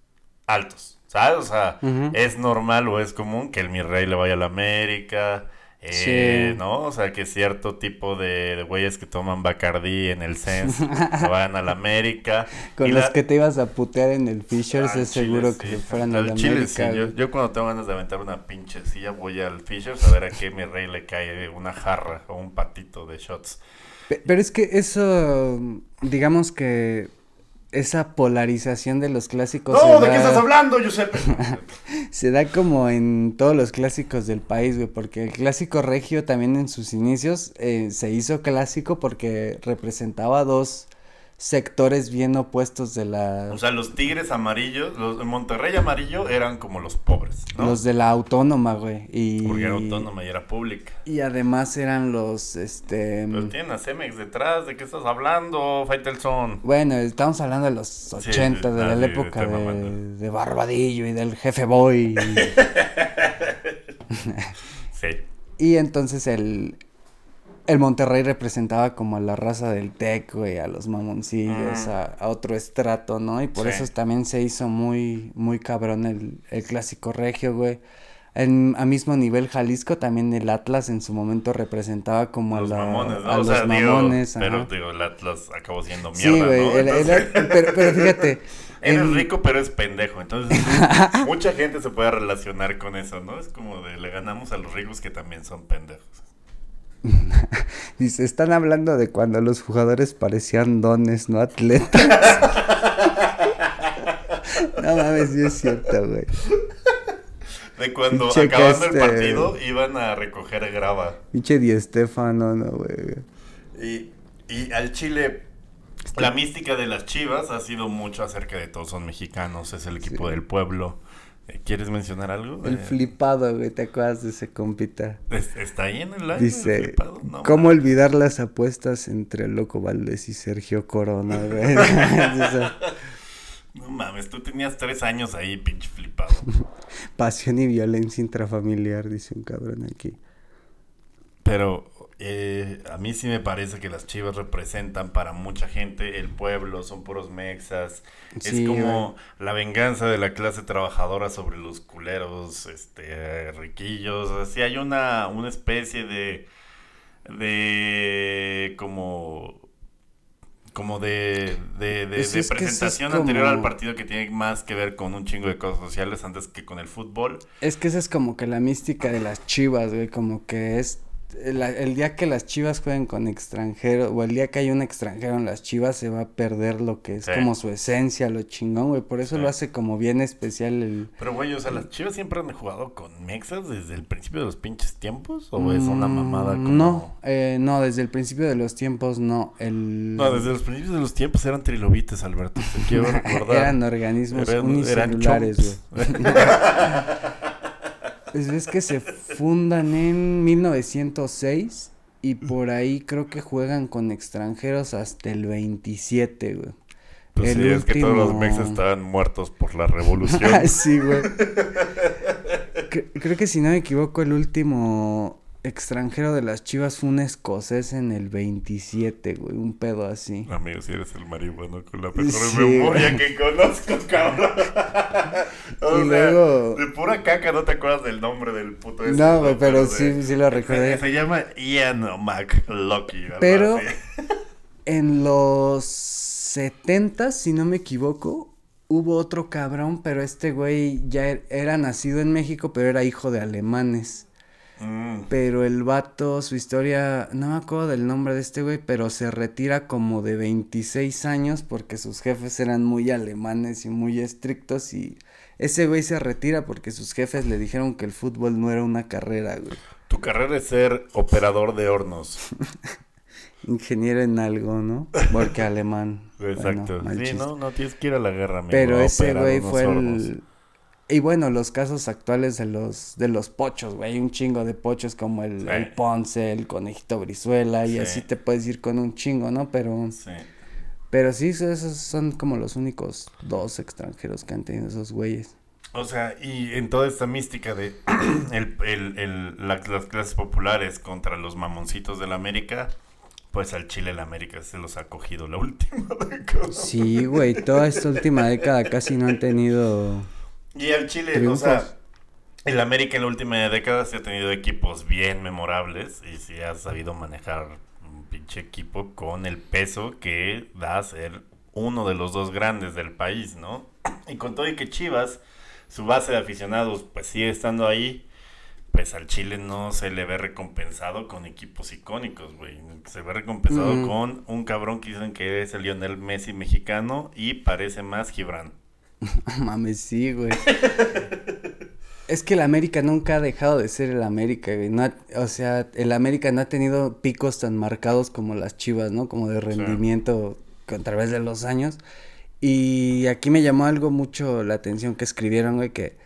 altos. ¿Sabes? O sea, es normal o es común que el mi rey le vaya a la América. Eh, Sí. ¿No? O sea, que cierto tipo de, de güeyes que toman Bacardí en el Sens se vayan a la América. Con Y los la- que te ibas a putear en el Fishers es Chile, seguro que sí. se fueran a Al la Chile, América. sí. Yo, yo cuando tengo ganas de aventar una pinche silla voy al Fishers a ver a qué mi rey le cae una jarra o un patito de shots. Pe- Pero es que eso, digamos que esa polarización de los clásicos ¡No! se ¿De qué da- estás hablando, Giuseppe? Se da como en todos los clásicos del país, güey, porque el clásico regio también en sus inicios eh, se hizo clásico porque representaba dos sectores bien opuestos de la... O sea, los tigres amarillos, los de Monterrey amarillo eran como los pobres, ¿no? Los de la autónoma, güey, y... Porque era autónoma y era pública. Y además eran los, este... Pero tienen a Cemex detrás, ¿de qué estás hablando, Faitelson? Bueno, estamos hablando de los Sí, 80, de ah, la época de, de Barbadillo y del Jefe Boy. Sí. y entonces el, el Monterrey representaba como a la raza del Tec, güey, a los mamoncillos, Mm. a, a otro estrato, ¿no? Y por Sí. eso también se hizo muy, muy cabrón el, el clásico regio, güey. En, a mismo nivel Jalisco también el Atlas en su momento representaba como Los a, la- mamones, ¿no? a los sea, digo, mamones. pero digo, el Atlas acabó siendo Sí, mierda, güey, ¿no? el- el- Entonces- pero, pero fíjate. Eres en- rico, pero es pendejo. Entonces, mucha gente se puede relacionar con eso, ¿no? Es como de le ganamos a los ricos que también son pendejos. Dice, están hablando de cuando los jugadores parecían dones, no atletas. no mames, sí es cierto, güey. De cuando Pinche acabando el este- partido iban a recoger grava. Pinche Di Stefano, no, güey. Y, y al Chile, la mística de las chivas ha sido mucho acerca de todos son mexicanos, es el equipo Sí. del pueblo. ¿Quieres mencionar algo? El Eh, flipado, güey, ¿te acuerdas de ese compita? ¿es- ¿Está ahí en el live? el Dice, flipado? No, ¿cómo olvidar las apuestas entre Loco Valdés y Sergio Corona, güey? No mames, tú tenías tres años ahí, pinche flipado. Pasión y violencia intrafamiliar, dice un cabrón aquí. Pero eh, a mí sí me parece que las chivas representan para mucha gente el pueblo, son puros mexas. Sí, es como la venganza de la clase trabajadora sobre los culeros, este, riquillos. Así hay una, una especie de, de, como, como de, de, de- es presentación como- anterior al partido que tiene más que ver con un chingo de cosas sociales antes que con el fútbol. Es que esa es como que la mística de las chivas, güey, como que es el, el día que las chivas jueguen con extranjeros, o el día que hay un extranjero en las chivas, se va a perder lo que es Sí. como su esencia, lo chingón, güey, por eso Sí. lo hace como bien especial el... Pero, güey, o sea, ¿las chivas siempre han jugado con mexas desde el principio de los pinches tiempos? ¿O es una mamada Mm, como...? No, eh, no, desde el principio de los tiempos no, el... No, desde los principios de los tiempos eran trilobites, Alberto. Te quiero recordar. Eran organismos Eran- eran unicelulares, güey. Pues ves que se fundan en 1906 y por ahí creo que juegan con extranjeros hasta el 27, güey. Pues El sí, es que todos los mexas estaban muertos por la revolución. Ah, sí, güey. Cre- creo que si no me equivoco, el último extranjero de las chivas fue un escocés en el 27, güey. Un pedo así. Amigo, si eres el marihuano con la mejor Sí, memoria güey. que conozco, cabrón. o Y sea, luego- de pura caca no te acuerdas del nombre del puto ese, No, güey, pero de- sí, sí lo recordé. Se, llama Ian McLucky. algo Pero-. En los 70, si no me equivoco, hubo otro cabrón, pero este güey ya er- era nacido en México, pero era hijo de alemanes. Mm. Pero el vato, su historia, no me acuerdo del nombre de este güey, pero se retira como de 26 años porque sus jefes eran muy alemanes y muy estrictos y Ese güey se retira porque sus jefes le dijeron que el fútbol no era una carrera, güey. Tu carrera es ser operador de hornos. Ingeniero en algo, ¿no? Porque alemán. Exacto. Bueno, sí, no, no tienes que ir a la guerra, amigo. Pero ese güey fue hornos. el... Y bueno, los casos actuales de los, de los pochos, güey. Un chingo de pochos como el, Sí. el Ponce, el Conejito Brizuela, y Sí. así te puedes ir con un chingo, ¿no? Pero, Sí. pero sí, esos son como los únicos dos extranjeros que han tenido esos güeyes. O sea, y en toda esta mística de el, el, el- la- las clases populares contra los mamoncitos de la América, pues al Chile la América se los ha cogido la última década. Sí, güey, toda esta última década casi no han tenido... Y al Chile, Triunfos. o sea, el América en la última década sí ha tenido equipos bien memorables y sí ha sabido manejar un pinche equipo con el peso que da a ser uno de los dos grandes del país, ¿no? Y con todo y que Chivas, su base de aficionados, pues sigue estando ahí, pues al Chile no se le ve recompensado con equipos icónicos, güey. Se ve recompensado Mm. con un cabrón que dicen que es el Lionel Messi mexicano y parece más Gibran. Mames, sí, güey. Es que el América nunca ha dejado de ser el América, güey. No ha- o sea, el América no ha tenido picos tan marcados como las Chivas, ¿no? Como de rendimiento a través de los años. Y aquí me llamó algo mucho la atención que escribieron, güey, que,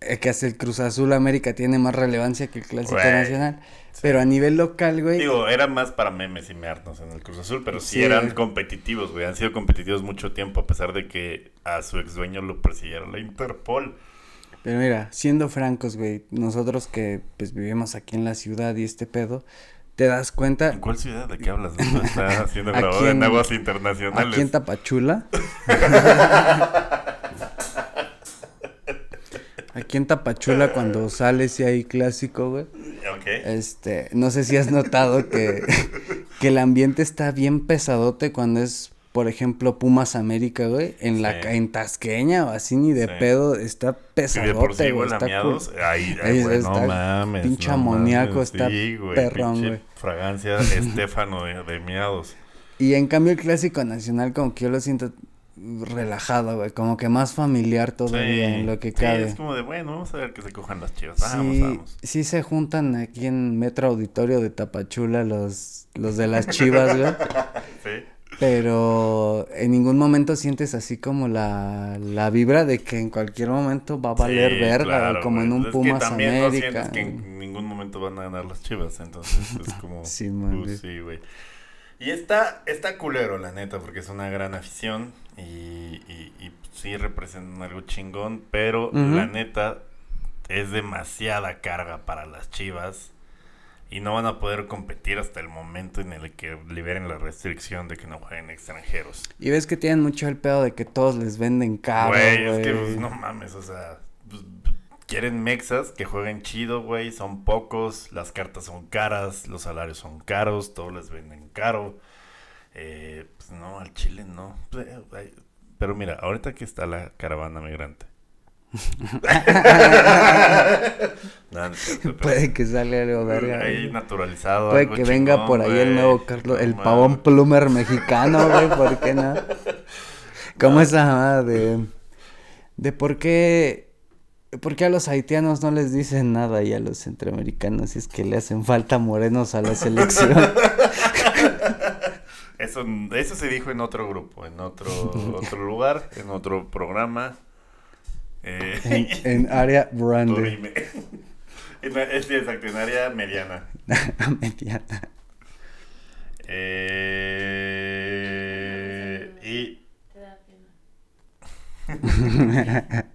eh, que hasta el Cruz Azul América tiene más relevancia que el Clásico Güey, Nacional. Pero a nivel local, güey. Digo, era más para memes y mearnos en el Cruz Azul, pero sí, Sí. eran competitivos, güey. Han sido competitivos mucho tiempo, a pesar de que a su ex dueño lo persiguiera la Interpol. Pero mira, siendo francos, güey, nosotros que pues vivimos aquí en la ciudad y este pedo, te das cuenta ¿En cuál ciudad? ¿De qué hablas? Esto está Aquí grabado en, en- aguas internacionales. Aquí en Tapachula. Aquí en Tapachula cuando sales y hay clásico, güey. Este, no sé si has notado que, que el ambiente está bien pesadote cuando es, por ejemplo, Pumas América, güey. En la Sí. ca- en Tasqueña o así ni de Sí. pedo, está Si de por sí pesadote, güey. Está miados, cool. ahí, Ahí ay, güey, está no mames. pinche no amoníaco, mames, está güey, perrón, güey. Fragancia Estéfano de, de miados. Y en cambio el clásico nacional como que yo lo siento relajado, güey, como que más familiar todavía en lo que sí, cabe. es como de, bueno, vamos a ver que se cojan las chivas. Vamos, sí, vamos. sí se juntan aquí en Metro Auditorio de Tapachula los, los de las chivas, güey. Sí. Pero en ningún momento sientes así como la, la vibra de que en cualquier momento va a valer Sí, verga, claro, como güey. en un Pues es que Pumas también no América. sientes que en ningún momento van a ganar las chivas, entonces es como... Sí, man, pues, güey. sí, güey. Y está, está culero, la neta, porque es una gran afición y, y, y sí representan algo chingón, pero la neta es demasiada carga para las chivas y no van a poder competir hasta el momento en el que liberen la restricción de que no jueguen extranjeros. Y ves que tienen mucho el pedo de que todos les venden caro, Güey, es que pues, no mames, o sea, quieren mexas que jueguen chido, güey, son pocos, las cartas son caras, los salarios son caros, todos les venden caro. Eh, pues no, al Chile no. Pues, eh, Pero mira, ahorita que está la caravana migrante. No, no es cierto, pero Puede que salga algo verga. Ahí naturalizado. Puede algo que venga chingón, por ahí el nuevo Carlos, el No pavón plumer mexicano, güey, ¿por qué no? Como esa de, de por qué, por qué a los haitianos no les dicen nada y a los centroamericanos si es que le hacen falta morenos a la selección. Eso, eso se dijo en otro grupo, en otro, otro lugar, en otro programa. Eh, en, en área la- es exacto, en área mediana. mediana. Eh, y, Te da pena.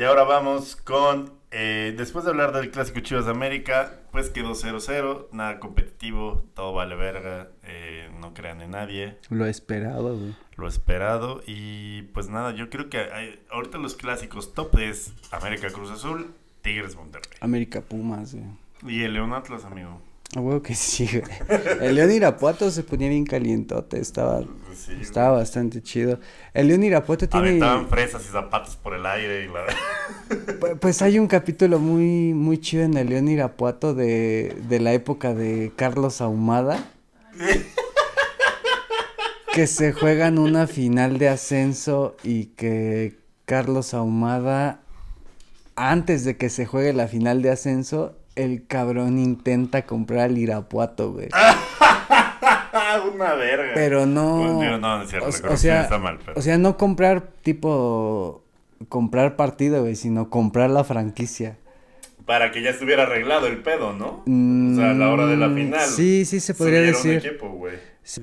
Y ahora vamos con. eh, después de hablar del clásico Chivas de América, pues quedó 0-0, nada competitivo, todo vale verga, eh, no crean en nadie, Lo esperado, güey. lo esperado. Y pues nada, yo creo que hay- ahorita los clásicos top es América Cruz Azul, Tigres Monterrey. América Pumas, güey. Y el León Atlas, amigo. A huevo que sí, güey. El León Irapuato se ponía bien calientote, estaba, Sí, estaba bastante chido. El León Irapuato tiene... Aventaban fresas y zapatos por el aire y la... Pu- Pues hay un capítulo muy, muy chido en el León Irapuato de, de la época de Carlos Ahumada. que se juegan una final de ascenso y que Carlos Ahumada, antes de que se juegue la final de ascenso, el cabrón intenta comprar al Irapuato, güey. Una verga. Pero no. Digo, no, no es cierto, o, sea, está mal, pero- o sea, no comprar tipo. Comprar partido, güey, sino comprar la franquicia. Para que ya estuviera arreglado el pedo, ¿no? O sea, a la hora de la Mm, final. Sí, sí, se podría decir. equipo, güey. Sí.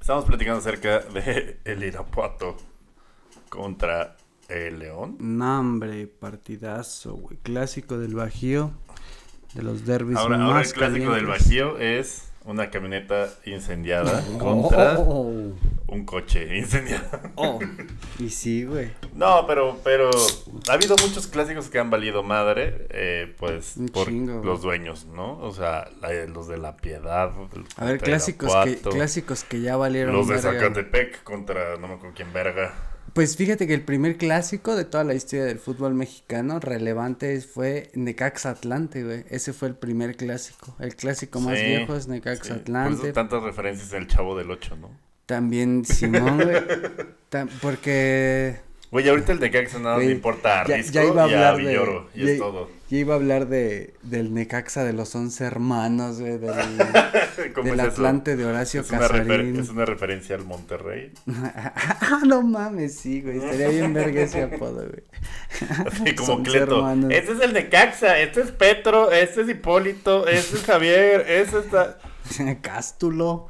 Estamos platicando acerca de el Irapuato contra el León. No, hombre, partidazo, güey. Clásico del Bajío. De los derbis Ahora, más ahora el clásico del. Bajío es una camioneta incendiada contra Oh, un coche incendiado. oh. Y sí, güey. No, pero, pero ha habido muchos clásicos que han valido madre, eh, pues, Un por chingo, los dueños, ¿no? O sea, la- los de La Piedad. A ver, contra clásicos que, clásicos que ya valieron. Los de verga. Zacatepec contra no me acuerdo quién verga. Pues fíjate que el primer clásico de toda la historia del fútbol mexicano relevante fue Necaxa Atlante, güey. Ese fue el primer clásico. El clásico más Sí, viejo es sí. Necaxa Por Atlante. eso tantas referencias del Chavo del Ocho, ¿no? También Simón, güey. Tam- porque Güey, ahorita el Necaxa nada me Güey, importa ya, Risco ya iba a y a hablar de. Y ya, es todo. Ya iba a hablar de del Necaxa de los once hermanos, güey. Del, ¿Cómo del es eso? Atlante de Horacio Es una, es una referencia al Monterrey. Ah, no mames, sí, güey. Estaría bien verga ese apodo, güey. Así como Cleto. hermanos. Este es el Necaxa, este es Petro, este es Hipólito, este es Javier, este está... Cástulo.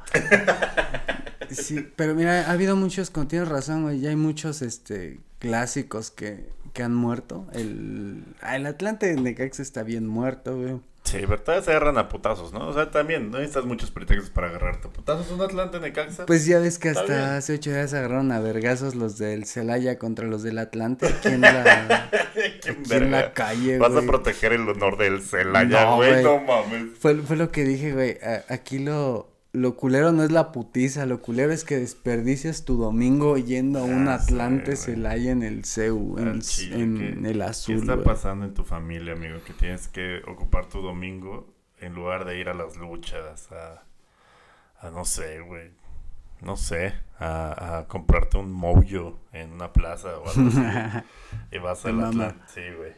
Sí, pero mira, ha habido muchos, tienes razón, güey, ya hay muchos, este, clásicos que, que han muerto. El, ah, el Atlante de Necaxa está bien muerto, güey. Sí, ¿verdad? Se agarran a putazos, ¿no? O sea, también no necesitas muchos pretextos para agarrarte a putazos. Un Atlante Necaxa. Pues ya ves que bien. hasta hace ocho días agarraron a vergazos los del Celaya contra los del Atlante aquí en la, ¿Quién aquí en la calle, Vas a proteger el honor del Celaya, No, güey. No mames. Fue, fue lo que dije, güey. Aquí lo, lo culero no es la putiza, lo culero es que desperdicias tu domingo yendo a un Ah, Atlante. Celaya en el CEU, en, el- chile, en ¿qué- el ¿Qué azul, está güey. pasando en tu familia, amigo? Que tienes que ocupar tu domingo en lugar de ir a las luchas, a, a no sé, güey. No sé, a, a comprarte un mojo en una plaza o algo así. y vas al. Atlante. Sí, güey.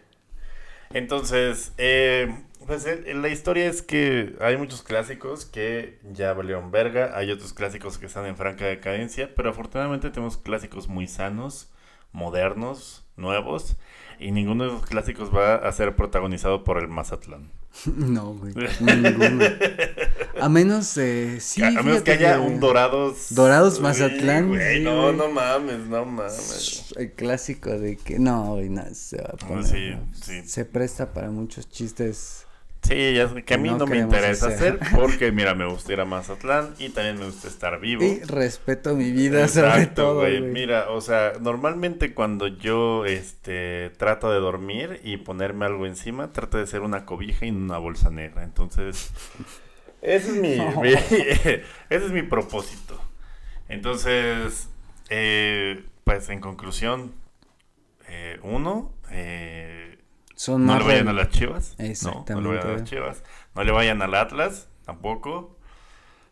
Entonces, eh, pues la historia es que hay muchos clásicos que ya valieron verga, hay otros clásicos que están en franca decadencia, pero afortunadamente tenemos clásicos muy sanos, modernos, nuevos, y ninguno de esos clásicos va a ser protagonizado por el Mazatlán. No, güey. ninguno. A menos, eh, sí. a menos que haya un Dorados. Dorados Mazatlán, güey, sí, no, güey. no mames, no mames. El clásico de que no, güey, no, se va a No, poner, sí, ¿no? sí. Se presta para muchos chistes. Sí, ya sé que a mí No no, me interesa hacer. hacer porque, mira, me gusta ir a Mazatlán y también me gusta estar vivo. Y respeto mi vida sobre Exacto, todo, güey. güey. Mira, o sea, normalmente cuando yo este trato de dormir y ponerme algo encima, trato de ser una cobija y una bolsa negra. Entonces, ese es mi, mi- ese es mi propósito. Entonces, eh, pues en conclusión, eh, uno, eh, Son no más le vayan a las chivas. No, no le Exactamente. vayan a las chivas. No le vayan al Atlas, tampoco.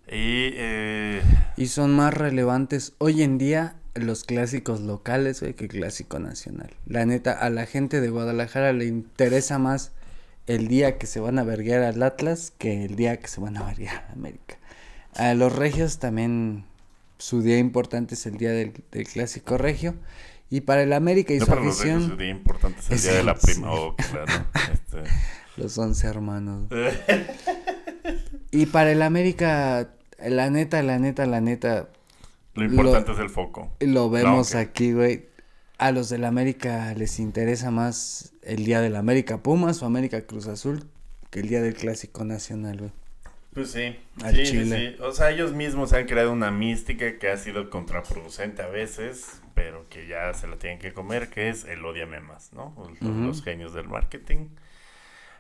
Y eh, Y son más relevantes hoy en día los clásicos locales, güey, que el clásico nacional. La neta, a la gente de Guadalajara le interesa más el día que se van a verguear al Atlas que el día que se van a verguear al América. A los regios también su día importante es el día del, del clásico regio. Y para el América y no su para los afición, día importante es el día de la prima. Oh, claro. Este, los once hermanos. Y para el América, la neta, la neta, la neta, lo importante es el foco. Lo vemos aquí, güey. A los del América les interesa más el día del América Pumas o América Cruz Azul que el día del Clásico Nacional, güey. Pues sí, Al sí, chile. sí. O sea, ellos mismos han creado una mística que ha sido contraproducente a veces, pero que ya se la tienen que comer, que es el odiame más, ¿no? Los, genios del marketing.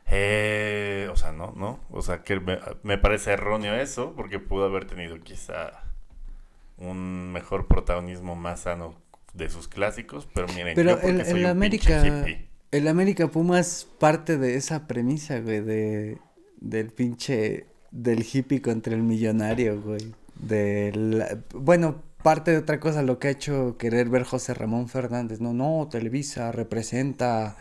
Eh, o sea, no, no. O sea, que me, me parece erróneo eso, porque pudo haber tenido quizá un mejor protagonismo más sano de sus clásicos, pero miren, Pero yo porque el, soy el un América, hippie. el América Pumas parte de esa premisa, güey, de del pinche del hippie contra el millonario, güey. Del bueno, parte de otra cosa lo que ha hecho querer ver José Ramón Fernández. No, no, Televisa representa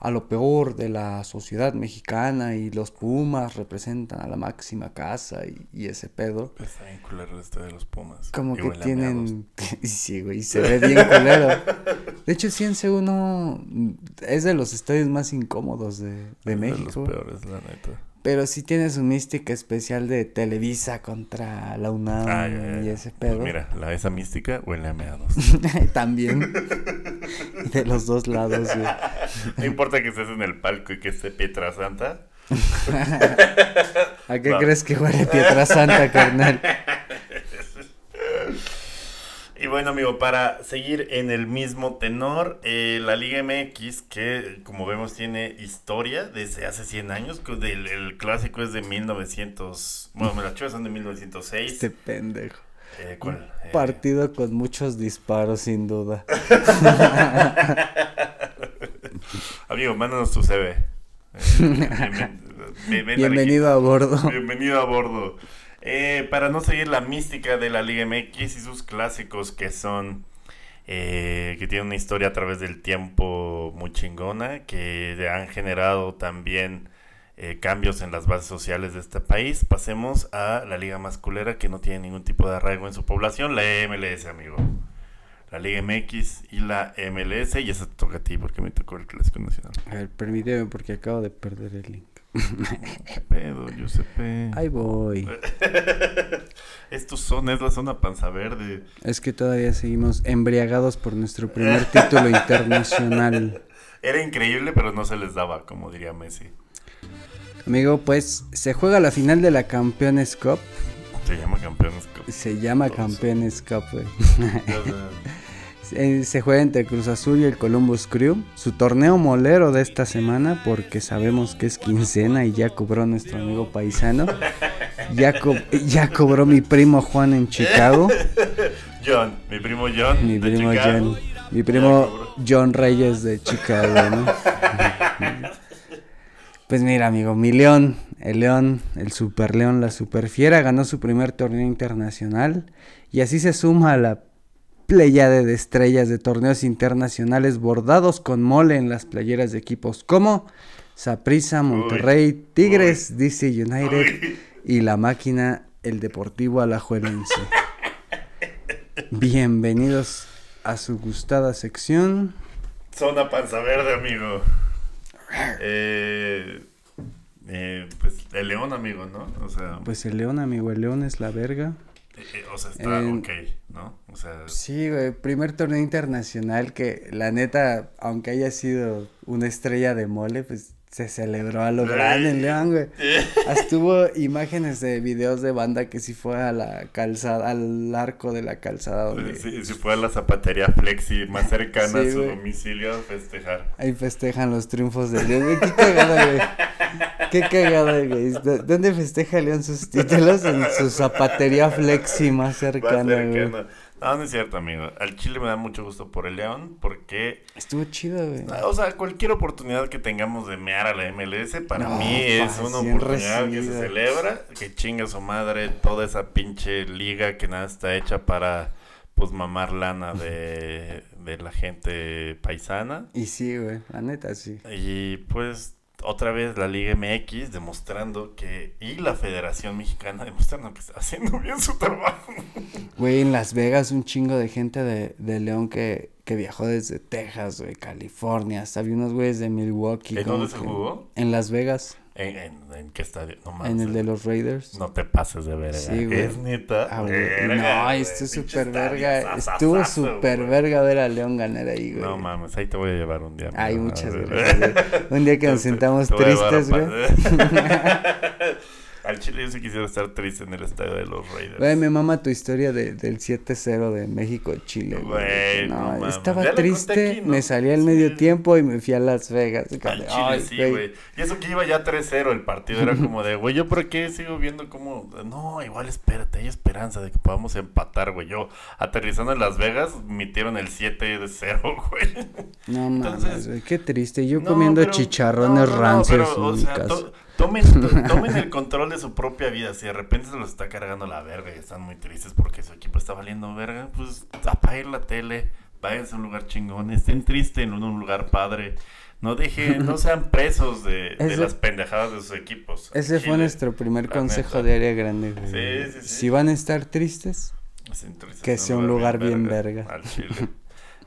a lo peor de la sociedad mexicana y los Pumas representan a la máxima casa y, y ese pedo. Pues está bien culero este de los Pumas. Como Y que tienen... sí, güey, se ve bien culero. De hecho, Ciense uno es de los estadios más incómodos de, de. Es México. De los peores, la neta. Pero sí tiene su mística especial de Televisa contra la UNAM Ah, ya, ya, y ese Pues pedo. mira, la esa mística huele a meados. También. de los dos lados, güey. no importa que estés en el palco y que esté Pietrasanta. ¿A qué No. crees que huele Pietra Santa, carnal? Y bueno, amigo, para seguir en el mismo tenor, eh, la Liga MX, que como vemos tiene historia desde hace 100 años, que el, clásico es de 1900, bueno, las chivas son de 1906. Este pendejo. Eh, ¿cuál? Eh, Partido con muchos disparos, sin duda. amigo, mándanos tu CV. Bienven- Bienvenido a bordo. Bienvenido a bordo. Eh, para no seguir la mística de la Liga MX y sus clásicos que son eh, que tienen una historia a través del tiempo muy chingona, que han generado también eh, cambios en las bases sociales de este país, pasemos a la liga masculera que no tiene ningún tipo de arraigo en su población, la MLS, amigo. La Liga MX y la MLS, y esa te toca a ti porque me tocó el Clásico Nacional. A ver, permíteme porque acabo de perder el link. ¿Qué pedo, Giuseppe? Ahí voy. Es tu zona, es la zona panza verde. Es que todavía seguimos embriagados por nuestro primer título internacional. Era increíble, pero no se les daba, como diría Messi. Amigo, pues se juega la final de la Campeones Cup. Se llama Campeones Cup. Se llama. Campeones Cup, güey. Eh, Se juega entre Cruz Azul y el Columbus Crew. Su torneo molero de esta semana, porque sabemos que es quincena y ya cobró nuestro amigo paisano. Ya, co- ya cobró mi primo Juan en Chicago. John, mi primo John. Mi primo. John. Mi primo. John Reyes de Chicago, ¿no? Pues mira, amigo, mi león, el león, el super león, la super fiera, ganó su primer torneo internacional y así se suma a la pléyade de estrellas de torneos internacionales bordados con mole en las playeras de equipos como Saprissa, Monterrey, Tigres, DC United Uy. y la máquina, el Deportivo Alajuelense. Bienvenidos a su gustada sección. Zona panza verde, amigo. Eh, eh, pues el león, amigo, ¿no? O sea, Pues el león, amigo, el león es la verga. eh, o sea está ok, ¿no? O sea, Sí, güey, primer torneo internacional que la neta, aunque haya sido una estrella de mole, pues se celebró a lo grande en León, güey. Hubo imágenes de videos de banda que sí fue a la calzada, al arco de la calzada donde si, si fue a la zapatería Flexi más cercana Sí, a su güey. domicilio a festejar. ahí festejan los triunfos de León. Güey, Qué cagada, güey. Qué cagada, güey. ¿Dó- ¿Dónde festeja León sus títulos? En su zapatería flexi más Más cercana, güey. No, no es cierto, amigo. Al Chile me da mucho gusto por el León porque Estuvo chido, güey. O sea, cualquier oportunidad que tengamos de mear a la MLS, para No, mí es una oportunidad que se celebra, que chinga su madre toda esa pinche liga que nada está hecha para, pues, mamar lana de, de la gente paisana. Y sí, güey, la neta, sí. Y pues, otra vez la Liga MX demostrando que, y la Federación Mexicana demostrando que está haciendo bien su trabajo. Güey, en Las Vegas un chingo de gente de, de León que, que viajó desde Texas, güey, California, hasta había unos güeyes de Milwaukee. ¿En dónde se jugó? En Las Vegas, ¿En, en, en qué estadio? No mames. en el de los Raiders. No te pases de verga. Sí, güey. Es neta. Ah, Verga, no, estuvo súper verga, estuvo súper verga ver a León ganar ahí, güey. No mames, ahí te voy a llevar un día. Ay, muchas gracias, güey. Un día que nos sentamos tristes, güey. Al Chile yo sí quisiera estar triste en el estadio de los Raiders. Güey, me mama tu historia de, del 7-0 de México-Chile, güey. No, estaba Ya triste, aquí, ¿no? me salí al Sí. medio tiempo y me fui a Las Vegas. Al Ay, Chile sí, güey. Y eso que iba ya 3-0 el partido. Era como de, güey, ¿yo por qué sigo viendo como... No, igual espérate, hay esperanza de que podamos empatar, güey. Yo, aterrizando en Las Vegas, mitieron el 7-0, güey. No mames, Entonces- güey, qué triste. Yo comiendo pero- chicharrones rancios en mi casa. To- Tomen, tomen el control de su propia vida. Si de repente se los está cargando la verga y están muy tristes porque su equipo está valiendo verga, pues apaguen la tele, váyanse a un lugar chingón, estén tristes en un lugar padre. No dejen, no sean presos de, de Ese- las pendejadas de sus equipos. Ese fue nuestro primer consejo de área grande, güey. Sí, sí, sí. Si van a estar tristes, Que sea un lugar bien verga. Al Chile.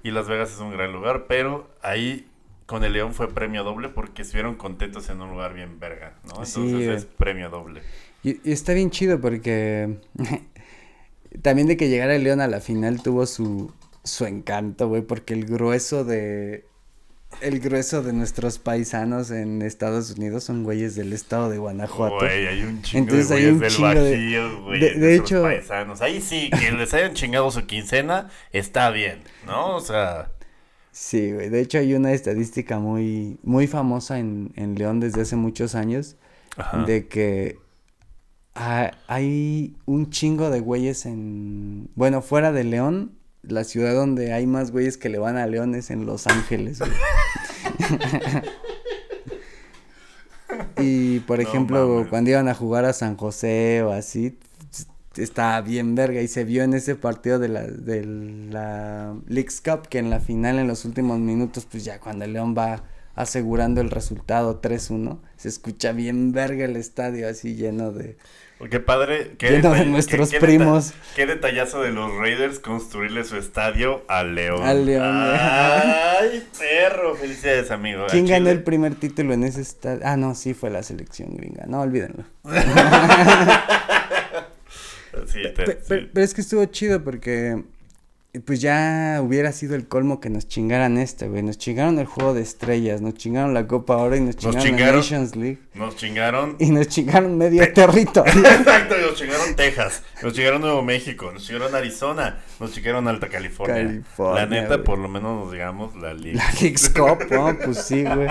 Y Las Vegas es un gran lugar, pero ahí con el León fue premio doble porque estuvieron contentos en un lugar bien verga, ¿no? Entonces es premio doble. Y, y está bien chido porque también de que llegara el León a la final tuvo su, su encanto, güey, porque el grueso de el grueso de nuestros paisanos en Estados Unidos son güeyes del estado de Guanajuato. Güey, hay un chingo Entonces de hay güeyes un del chingo de- Bajío, güey. de- De, hecho- paisanos. Ahí sí, que les hayan chingado su quincena, está bien, ¿no? O sea, Sí, güey. De hecho hay una estadística muy muy famosa en, en León desde hace muchos años ajá. de que ha- hay un chingo de güeyes en, bueno, fuera de León, la ciudad donde hay más güeyes que le van a León es en Los Ángeles, güey. Y por No ejemplo, cuando iban a jugar a San José o así, estaba bien verga y se vio en ese partido de la, de la Leagues Cup que en la final, en los últimos minutos, pues ya cuando el León va asegurando el resultado 3-1, se escucha bien verga el estadio así lleno de... Qué padre. Qué Lleno de nuestros qué- qué primos. deta- Qué detallazo de los Raiders construirle su estadio al León. Al León. Ay, perro. Felicidades, amigo. ¿Quién ganó el primer título en ese estadio? Ah, no, sí fue la selección gringa, no, olvídenlo. Sí, te- Pe- sí. pe- Pero es que estuvo chido porque pues ya hubiera sido el colmo que nos chingaran este, güey. Nos chingaron el juego de estrellas, nos chingaron la Copa Oro y nos chingaron, la chingaron. Nations League. Nos chingaron. Y nos chingaron medio territorio. Exacto, nos chingaron Texas, nos chingaron Nuevo México, nos chingaron Arizona, nos chingaron Alta California. California, la neta, güey. por lo menos nos digamos la liga. la Leagues Cup, ¿no? Pues sí, güey.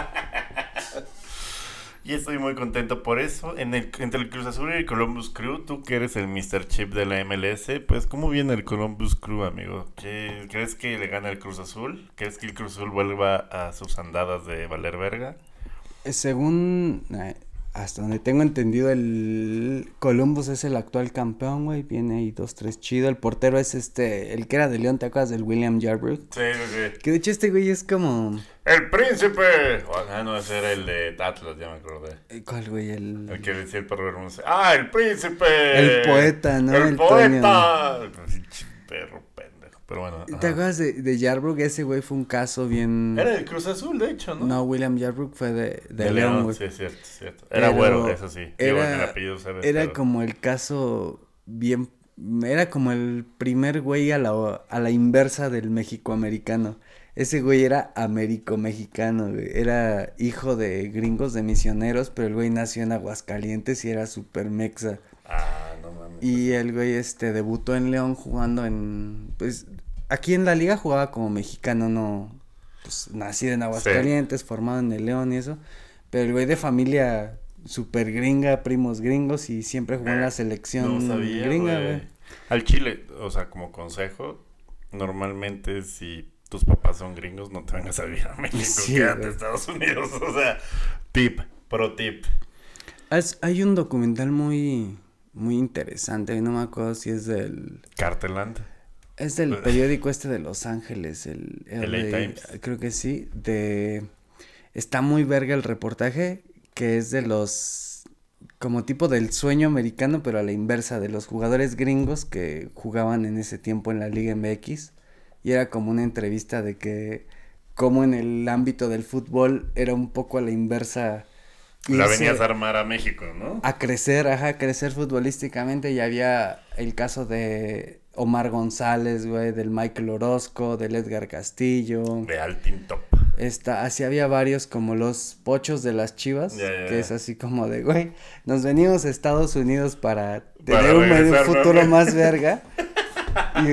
Y estoy muy contento por eso. En el, entre el Cruz Azul y el Columbus Crew, tú que eres el Mr. Chip de la MLS, pues ¿cómo viene el Columbus Crew, amigo? ¿Qué- ¿Crees que le gana el Cruz Azul? ¿Crees que el Cruz Azul vuelva a sus andadas de valer verga? Eh, Según, eh, hasta donde tengo entendido, el Columbus es el actual campeón, güey. Viene ahí dos, tres chido. El portero es este, el que era de León, ¿te acuerdas del William Yarbrough? Sí, sí, sí. Que de hecho este güey es como... ¡El príncipe! Ah, no, ese era el de Atlas, ya me acordé. eh, ¿Cuál, güey? El... El que decía el perro hermoso. ¡Ah, el príncipe! El poeta, ¿no? ¡El, El poeta! Pinche perro pendejo. Pero bueno. ¿Te ajá. acuerdas de, de Yarbrough? Ese güey fue un caso bien... Era del Cruz Azul, de hecho, ¿no? No, William Yarbrough fue de, de, De León. Sí, es cierto, es cierto. Era Pero güero, eso sí. Era- Era como el caso bien... Era como el primer güey a la, a la inversa del México-americano. Ese güey era américo-mexicano, güey. Era hijo de gringos, de misioneros, pero el güey nació en Aguascalientes y era super mexa. Ah. Y el güey este debutó en León jugando en pues aquí en la liga jugaba como mexicano, no pues nacido en Aguascalientes, formado en el León y eso, pero el güey de familia super gringa, primos gringos y siempre jugó en la selección No sabía, gringa, güey. Al Chile, o sea, como consejo, normalmente si tus papás son gringos, no te vengas a vivir a México, Sí, quédate en Estados Unidos. O sea, tip, pro tip. Es- hay un documental muy muy interesante, no me acuerdo si es del Carteland. Es del periódico este de Los Ángeles, el LA LA, Times. creo que sí, de está muy verga el reportaje que es de los como tipo del sueño americano, pero a la inversa de los jugadores gringos que jugaban en ese tiempo en la Liga MX y era como una entrevista de que como en el ámbito del fútbol era un poco a la inversa La irse- venías a armar a México, ¿no? a crecer, ajá, a crecer futbolísticamente. Y había el caso de Omar González, güey, del Michael Orozco, del Edgar Castillo. De Altin Top. Esta, así había varios como los pochos de las chivas, que es así como de, güey, nos venimos a Estados Unidos para Para tener un, medio regresar, ¿no, futuro más verga. Y,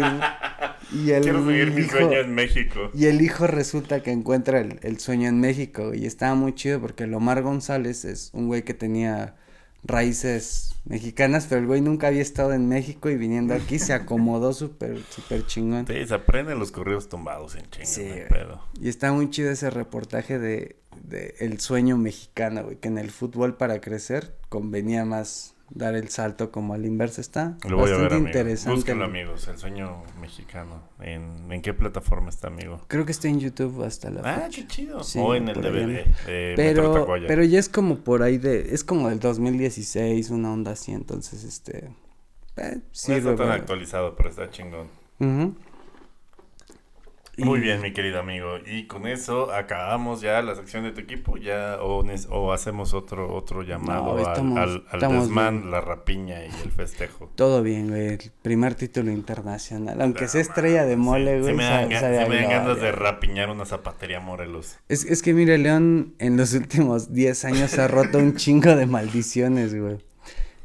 y el Quiero mi hijo- sueño en México. y el hijo resulta que encuentra el, el sueño en México y estaba muy chido porque el Omar González es un güey que tenía raíces mexicanas, pero el güey nunca había estado en México y viniendo aquí se acomodó súper, súper chingón. Sí, se aprenden los correos tumbados en chinga, Sí, pedo. Y está muy chido ese reportaje de de el sueño mexicano, güey, que en el fútbol para crecer convenía más dar el salto como al inverso está. Lo voy a ver, bastante amigo. interesante. Búsquenlo, amigos. El sueño mexicano. ¿En, ¿En qué plataforma está, amigo? Creo que está en YouTube hasta la Ah, fecha. qué chido. Sí, o en el DVD. Metro Pero, pero ya es como por ahí de, es como del 2016, una onda así, entonces este, eh, no sí, está tan actualizado, pero está chingón. Ujú. Muy bien, mi querido amigo. Y con eso acabamos ya la sección de tu equipo. Ya o, o hacemos otro otro llamado No, al- estamos- al, al desmán, bien. la rapiña y el festejo. Todo bien, güey, el primer título internacional, aunque sea estrella de mole, Sí, güey, sí me dan, sí me dan ganas de rapiñar una zapatería Morelos. Es, es que mire, León en los últimos 10 años ha roto un chingo de maldiciones, güey.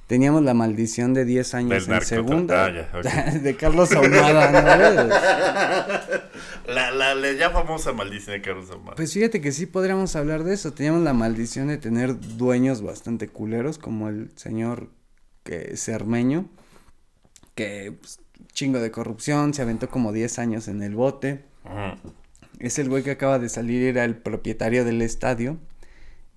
Teníamos la maldición de 10 años Del en segunda. ah, ya, de Carlos Ahumada, ¿no? La, la, la ya famosa maldición de Carlos Ahumada. Pues fíjate que sí podríamos hablar de eso. Teníamos la maldición de tener dueños bastante culeros, como el señor que Cermeño, que pues, chingo de corrupción, se aventó como 10 años en el bote. Es el güey que acaba de salir, era el propietario del estadio.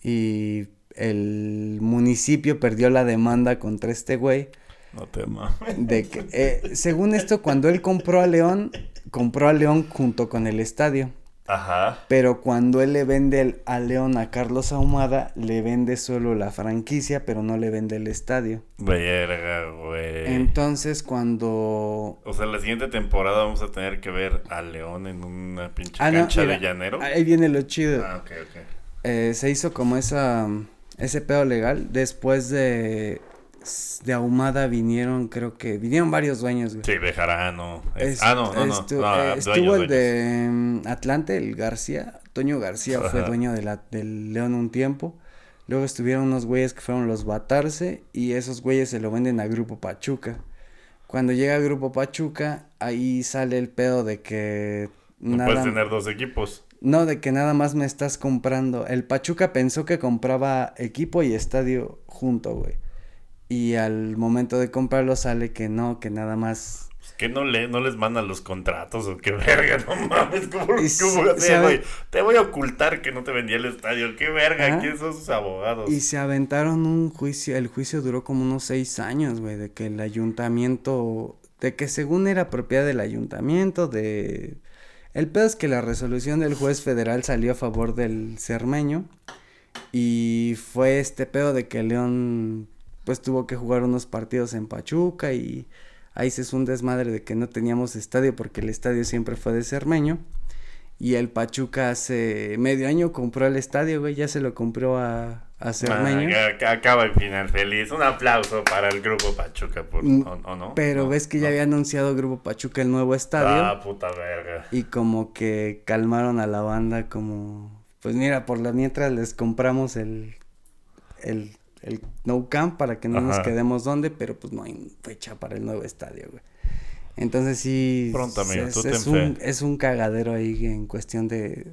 Y el municipio perdió la demanda contra este güey. No te mames. De que, eh, según esto, cuando él compró a León, compró a León junto con el estadio. Ajá. Pero cuando él le vende el- a León a Carlos Ahumada, le vende solo la franquicia, pero no le vende el estadio. Verga, güey. Entonces, cuando... O sea, la siguiente temporada vamos a tener que ver a León en una pinche Ah, no, cancha mira, de llanero. Ahí viene lo chido. Ah, ok, ok. Eh, se hizo como esa... Ese pedo legal. Después de... De Ahumada vinieron, creo que... Vinieron varios dueños, güey. Sí, Bejarano. Es- ah, no, no, no. estu- no, eh, dueños, estuvo el de mm, Atlante, el García. Toño García fue dueño de la, del León un tiempo. Luego estuvieron unos güeyes que fueron los Batarse y esos güeyes se lo venden a Grupo Pachuca. Cuando llega Grupo Pachuca, ahí sale el pedo de que No nada, puedes tener dos equipos. No, de que nada más me estás comprando. El Pachuca pensó que compraba equipo y estadio junto, güey. Y al momento de comprarlo sale que no, que nada más ¿Qué no, le, no les mandan los contratos o qué verga? No mames, ¿cómo, cómo güey? Te voy a ocultar que no te vendía el estadio. ¿Qué verga? Ajá. ¿Quiénes son sus abogados? Y se aventaron un juicio, el juicio duró como unos seis años, güey, de que el ayuntamiento, de que según era propiedad del ayuntamiento, de... El pedo es que la resolución del juez federal salió a favor del cermeño y fue este pedo de que León pues tuvo que jugar unos partidos en Pachuca y ahí se hizo un desmadre de que no teníamos estadio porque el estadio siempre fue de cermeño. Y el Pachuca hace medio año compró el estadio, güey, ya se lo compró a, a Cermeño. Ah, acaba el final feliz. Un aplauso para el grupo Pachuca, por, Mm, ¿o, o no? Pero No, ves que no. ya había anunciado Grupo Pachuca el nuevo estadio. Ah, puta verga. Y como que calmaron a la banda como... Pues mira, por la mientras les compramos el... El, el No Camp para que no nos quedemos donde, pero pues no hay fecha para el nuevo estadio, güey. Entonces sí... Pronto, amigo, es, tú es ten un, fe. es un cagadero ahí en cuestión de...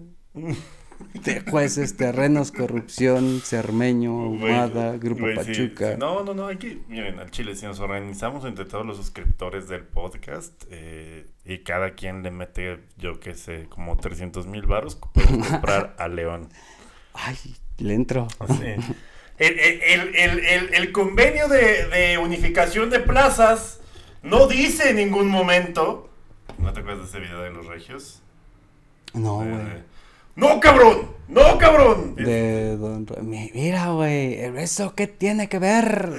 De jueces, terrenos, corrupción, Cermeño, Güey, Ahumada, Grupo Pachuca. sí. No, no, no, aquí, miren, al Chile, si nos organizamos entre todos los suscriptores del podcast eh, y cada quien le mete, yo qué sé, como 300 mil baros, podemos comprar a León. Ay, le entro. Sí. El- el- el- el convenio de, de unificación de plazas no dice en ningún momento. ¿No te acuerdas de ese video de los regios? No, Eh, güey. ¡No, cabrón! ¡No, cabrón! De Don Ra- Mi- Mira, güey, ¿eso qué tiene que ver?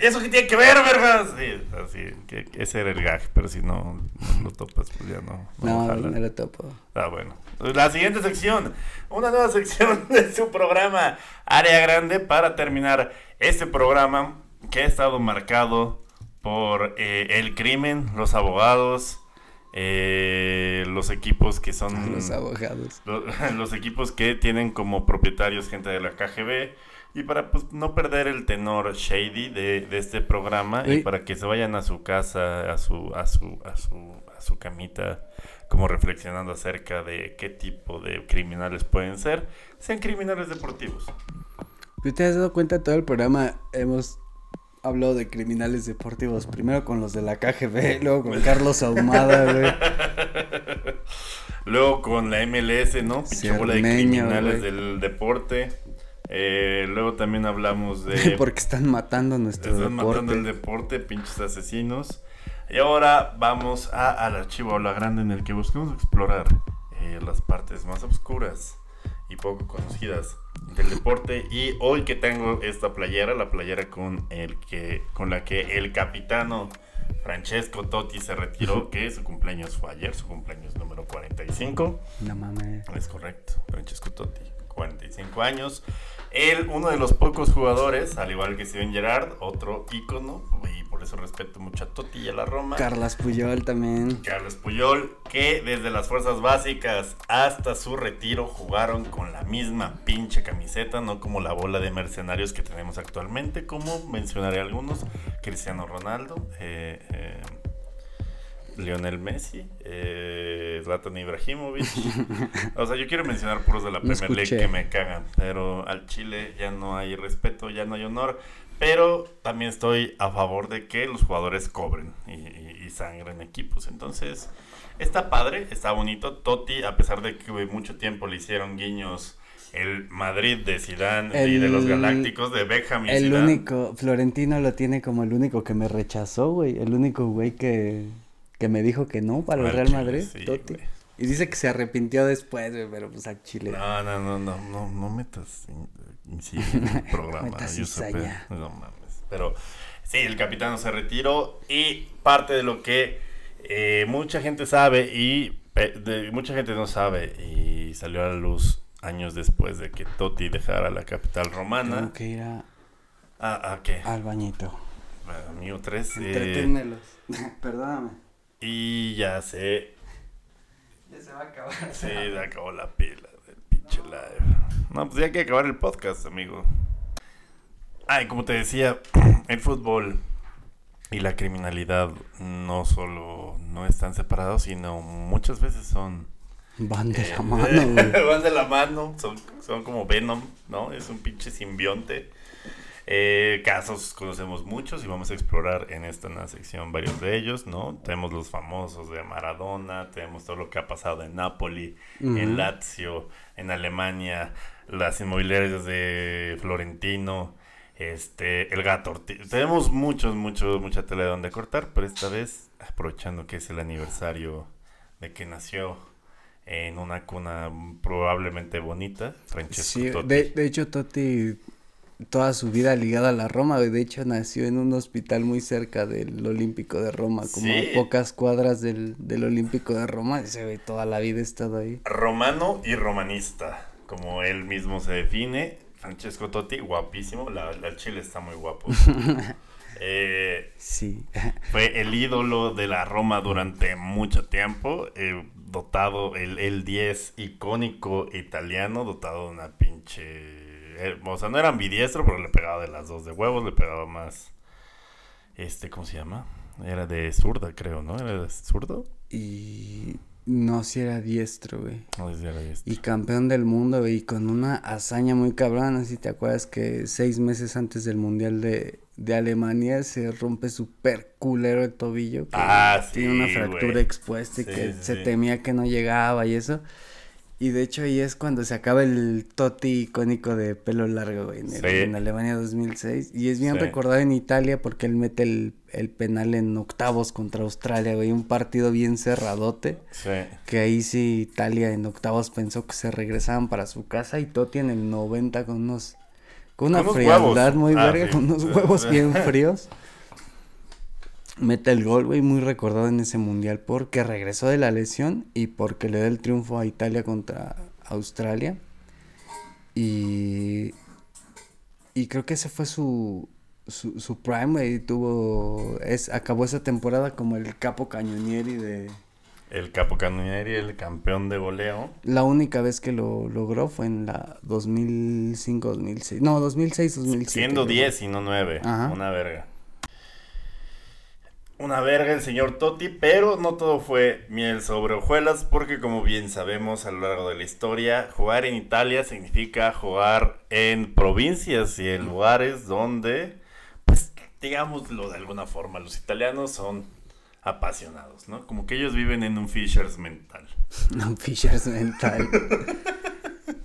¿Eso qué tiene que ver, vergas? Sí, así, que, ese era el gag, pero si no, no lo topas, pues ya no. No, No, no lo topo. Ah, bueno. La siguiente sección, una nueva sección de su programa Área Grande para terminar este programa que ha estado marcado por eh, el crimen, los abogados, eh, los equipos que son Los abogados. lo- los equipos que tienen como propietarios gente de la KGB y para pues, no perder el tenor shady de, de este programa y para que se vayan a su casa, a su, a su, a su, a su camita, como reflexionando acerca de qué tipo de criminales pueden ser, sean criminales deportivos. ¿Tú te has dado cuenta todo el programa? Hemos hablado de criminales deportivos. Primero con los de la KGB, luego con Carlos Ahumada, güey. Luego con la MLS, ¿no? Pinche bola de criminales güey. del deporte. Eh, luego también hablamos de... Porque están matando nuestro Están matando el deporte. deporte, pinches asesinos. Y ahora vamos a, al archivo Habla Grande en el que buscamos explorar eh, las partes más oscuras y poco conocidas del deporte. Y hoy que tengo esta playera, la playera con, el que, con la que el capitano Francesco Totti se retiró, que su cumpleaños fue ayer, su cumpleaños número 45. No mames. Es correcto, Francesco Totti, 45 años. Él, uno de los pocos jugadores, al igual que Steven Gerrard, otro ícono, y eso respeto mucho a Totti y a la Roma. Carlas Puyol también. Carlos Puyol, que desde las fuerzas básicas hasta su retiro jugaron con la misma pinche camiseta, no como la bola de mercenarios que tenemos actualmente, como mencionaré algunos, Cristiano Ronaldo, eh, eh, Lionel Messi, eh, Zlatan Ibrahimovic. o sea, yo quiero mencionar puros de la No Premier League que me cagan, pero al Chile ya no hay respeto, ya no hay honor. Pero también estoy a favor de que los jugadores cobren y, y, y sangren equipos. Entonces, está padre, está bonito. Totti, a pesar de que mucho tiempo le hicieron guiños el Madrid de Zidane y de los Galácticos de Beckham y El Zidane. único, Florentino lo tiene como el único que me rechazó, güey. El único güey que, que me dijo que no para el Al Real Madrid, sí, Totti. Y dice que se arrepintió después, güey, pero pues al Chile. No, no, no, no, no, no metas en el programa. Giuseppe. cizaña. No mames. Pero sí, el capitán se retiró y parte de lo que eh, mucha gente sabe y de- mucha gente no sabe y salió a la luz años después de que Totti dejara la capital romana. Tengo que ir a- ¿A, a qué? al bañito. Amigo 3. Entreténmelos. Perdóname. y ya sé Ya se va a acabar. Sí, se acabó la pila del pinche live. No, pues ya hay que acabar el podcast, amigo. Ay, como te decía, el fútbol y la criminalidad no solo no están separados, sino muchas veces son... Van de la eh, mano, güey. van de la mano, son, son como Venom, ¿no? Es un pinche simbionte. Eh, casos conocemos muchos y vamos a explorar en esta nueva sección varios de ellos, ¿no? Tenemos los famosos de Maradona, tenemos todo lo que ha pasado en Napoli, en Lazio, en Alemania, las inmobiliarias de Florentino, este, el gato Ortiz. Tenemos muchos, muchos, mucha tela de donde cortar, pero esta vez, aprovechando que es el aniversario de que nació en una cuna probablemente bonita, Francesco Sí, Totti. de, de hecho, Totti toda su vida ligada a la Roma. De hecho, nació en un hospital muy cerca del Olímpico de Roma, como Sí. a pocas cuadras del, del Olímpico de Roma. Ese güey toda la vida estado ahí. Romano y romanista, como él mismo se define. Francesco Totti, guapísimo. La, la Chile está muy guapo. Eh, Sí. fue el ídolo de la Roma durante mucho tiempo. eh, dotado, el, el 10 icónico italiano, dotado de una pinche. Eh, o sea, no era ambidiestro, pero le pegaba de las dos de huevos, le pegaba más. Este, ¿cómo se llama? Era de zurda, creo, ¿no? ¿Era de zurdo? Y no, si era diestro, güey. No, sí era diestro. Y campeón del mundo, güey, y con una hazaña muy cabrona. Si te acuerdas que seis meses antes del Mundial de, de Alemania se rompe súper culero el tobillo. que Ah, Tiene una fractura güey. expuesta y que se temía que no llegaba y eso. Y de hecho ahí es cuando se acaba el Totti icónico de pelo largo, güey, en, el- Sí. en Alemania 2006. Y es bien Sí. recordado en Italia porque él mete el, el penal en octavos contra Australia, güey. Un partido bien cerradote. Sí. Que ahí sí Italia en octavos pensó que se regresaban para su casa y Totti en el 90 con unos con una Con frialdad huevos. muy Ah, verga, sí. con unos huevos bien fríos. Mete el gol, güey, muy recordado en ese mundial porque regresó de la lesión y porque le da el triunfo a Italia contra Australia. Y y creo que ese fue su su, su prime, güey, tuvo es acabó esa temporada como el capo cañonieri de El Capo Canonieri, el campeón de goleo. La única vez que lo logró fue en la 2005-2006. No, 2006-2007. Siendo creo. 10 y no 9. Ajá. Una verga. Una verga el señor Totti, pero no todo fue miel sobre hojuelas, porque como bien sabemos a lo largo de la historia, jugar en Italia significa jugar en provincias y en lugares donde, pues, digámoslo de alguna forma, los italianos son apasionados, ¿no? Como que ellos viven en un Fishers mental. Un Fishers mental.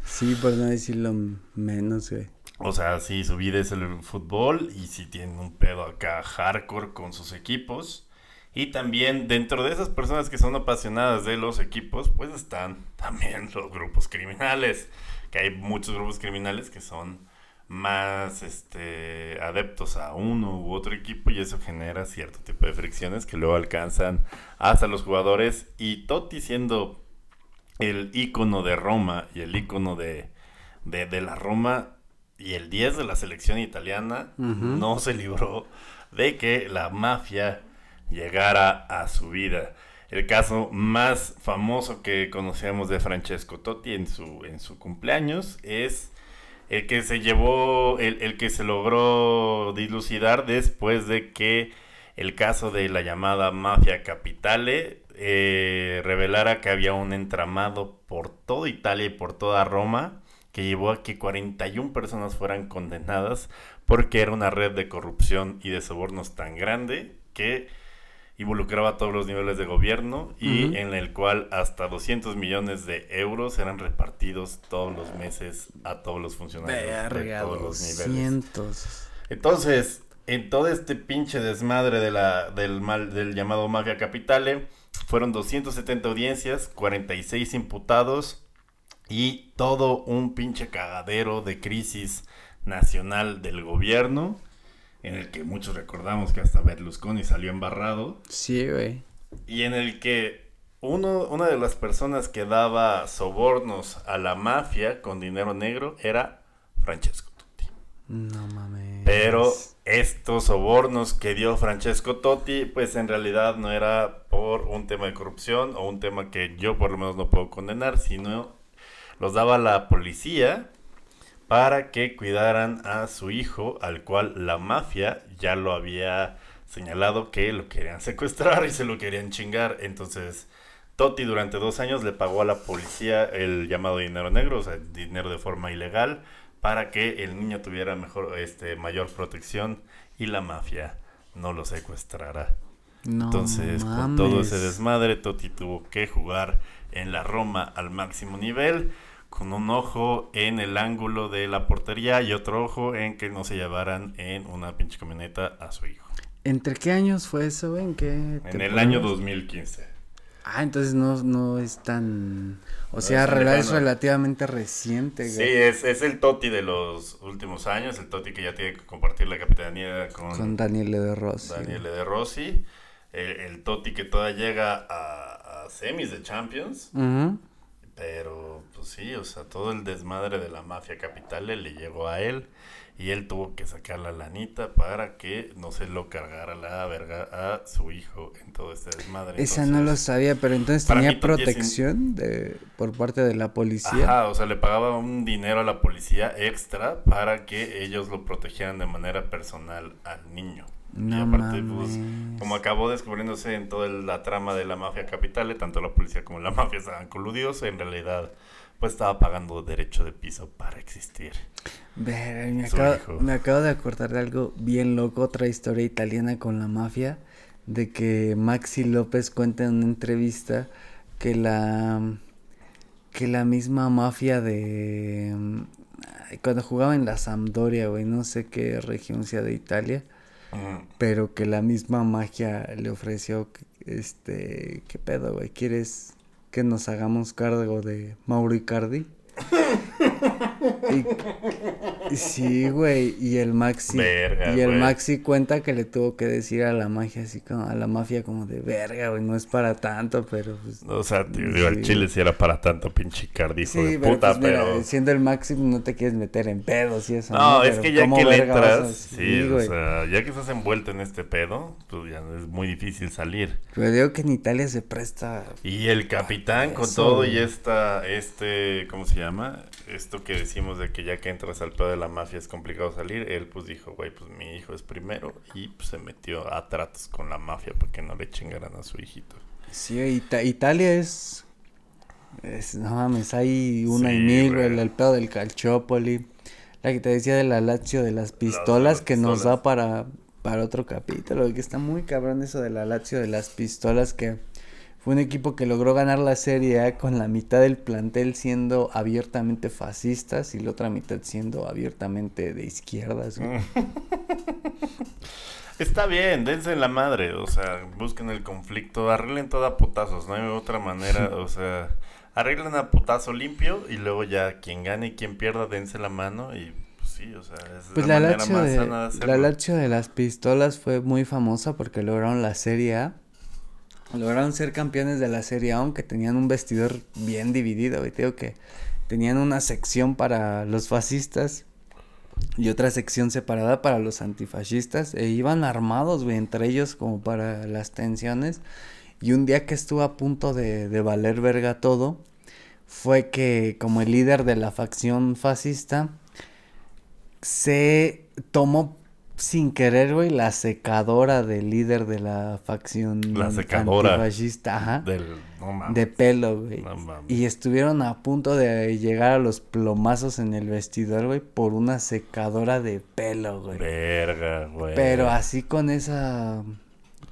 sí, por no decirlo menos, güey. O sea, sí, su vida es el fútbol y sí tienen un pedo acá hardcore con sus equipos. Y también dentro de esas personas que son apasionadas de los equipos, pues están también los grupos criminales. Que hay muchos grupos criminales que son más este, adeptos a uno u otro equipo y eso genera cierto tipo de fricciones que luego alcanzan hasta los jugadores. Y Totti siendo el ícono de Roma y el ícono de, de la Roma y el 10 de la selección italiana, no se libró de que la mafia llegara a su vida. El caso más famoso que conocemos de Francesco Totti en su, en su cumpleaños es el que se llevó, el, el, que se logró dilucidar después de que el caso de la llamada mafia capitale eh, revelara que había un entramado por toda Italia y por toda Roma que llevó a que 41 personas fueran condenadas porque era una red de corrupción y de sobornos tan grande que involucraba a todos los niveles de gobierno y en el cual hasta 200 millones de euros eran repartidos todos los meses a todos los funcionarios de todos los niveles. 200. Entonces, en todo este pinche desmadre de la, del, mal, del llamado Mafia Capitale, fueron 270 audiencias, 46 imputados y todo un pinche cagadero de crisis nacional del gobierno, en el que muchos recordamos que hasta Berlusconi salió embarrado, Sí, güey. y en el que uno, una de las personas que daba sobornos a la mafia con dinero negro era Francesco Totti. No mames. Pero estos sobornos que dio Francesco Totti, pues en realidad no era por un tema de corrupción o un tema que yo por lo menos no puedo condenar, sino los daba la policía para que cuidaran a su hijo, al cual la mafia ya lo había señalado que lo querían secuestrar y se lo querían chingar. Entonces, Totti durante dos años le pagó a la policía el llamado dinero negro, o sea, dinero de forma ilegal, para que el niño tuviera mejor, este, mayor protección y la mafia no lo secuestrara. No Entonces, con todo ese desmadre, Totti tuvo que jugar en la Roma al máximo nivel, con un ojo en el ángulo de la portería y otro ojo en que no se llevaran en una pinche camioneta a su hijo. ¿Entre qué años fue eso, güey? ¿En qué En el año 2015. Ah, entonces no, no es tan... O No sea, es relativamente reciente, Sí, güey. es, es el Totti de los últimos años, el Totti que ya tiene que compartir la capitanía con, Con Daniel de Rossi. Daniele De Rossi, el, el Totti que todavía llega a, a semis de Champions, Ujú. Pero pues sí, o sea, todo el desmadre de la mafia capital le llegó a él y él tuvo que sacar la lanita para que no se lo cargara la verga a su hijo en todo este desmadre. Esa no lo sabía, pero entonces tenía protección de, por parte de la policía. Ajá, o sea, le pagaba un dinero a la policía extra para que ellos lo protegieran de manera personal al niño. No y aparte, pues, como acabó descubriéndose en toda la trama de la mafia capitale, tanto la policía como la mafia estaban coludidos, en realidad, pues estaba pagando derecho de piso para existir. Ver, me, acabo, hijo. me acabo de acordar de algo bien loco, otra historia italiana con la mafia, de que Maxi López cuenta en una entrevista que la que la misma mafia de ay, cuando jugaba en la Sampdoria, güey, no sé qué región sea de Italia. Pero que la misma magia le ofreció este, ¿qué pedo, güey? ¿Quieres que nos hagamos cargo de Mauro Icardi? Y- sí, güey, y el Maxi Verga, y el güey. Maxi cuenta que le tuvo que decir a la magia así como a la mafia como de verga, güey, no es para tanto, pero pues O sea, tío, Sí. chile si era para tanto pinche Sí, de pero puta, pues, mira, pero... siendo el Maxi no te quieres meter en pedos y eso. No, es Pero que ya ¿cómo que le entras, sí, o sea, ya que estás envuelto en este pedo, pues ya es muy difícil salir. Pero digo que en Italia se presta Y el capitán con todo y esta, este, ¿cómo se llama? Esto que decimos de que ya que entras al pedo de la mafia es complicado salir, él pues dijo, güey, pues mi hijo es primero y pues, se metió a tratos con la mafia para que no le chingaran a su hijito. Sí, Ita- Italia es, es. No mames, hay una y mil, güey. El pedo del Calciopoli. La que te decía de la Lazio de las pistolas las que nos da para para otro capítulo, que está muy cabrón eso de la Lazio de las pistolas, que fue un equipo que logró ganar la Serie A con la mitad del plantel siendo abiertamente fascistas y la otra mitad siendo abiertamente de izquierdas. güey. Está bien, dense la madre, o sea, busquen el conflicto, arreglen todo a putazos, no hay otra manera, o sea, arreglen a putazo limpio y luego ya quien gane y quien pierda, dense la mano y pues sí, o sea, es Pues la, la manera más de, sana de la hacerlo. Lazio de las pistolas fue muy famosa porque lograron la Serie A. Lograron ser campeones de la Serie aunque tenían un vestidor bien dividido. digo que tenían una sección para los fascistas y otra sección separada para los antifascistas. E iban armados, güey, entre ellos como para las tensiones. Y un día que estuvo a punto de, de valer verga todo, fue que como el líder de la facción fascista se tomó sin querer, güey, la secadora del líder de la facción La secadora antifascista, ajá, Del, no mames. de pelo, güey. No. Y estuvieron a punto de llegar a los plomazos en el vestidor, güey, por una secadora de pelo, güey. Verga, güey. Pero así con esa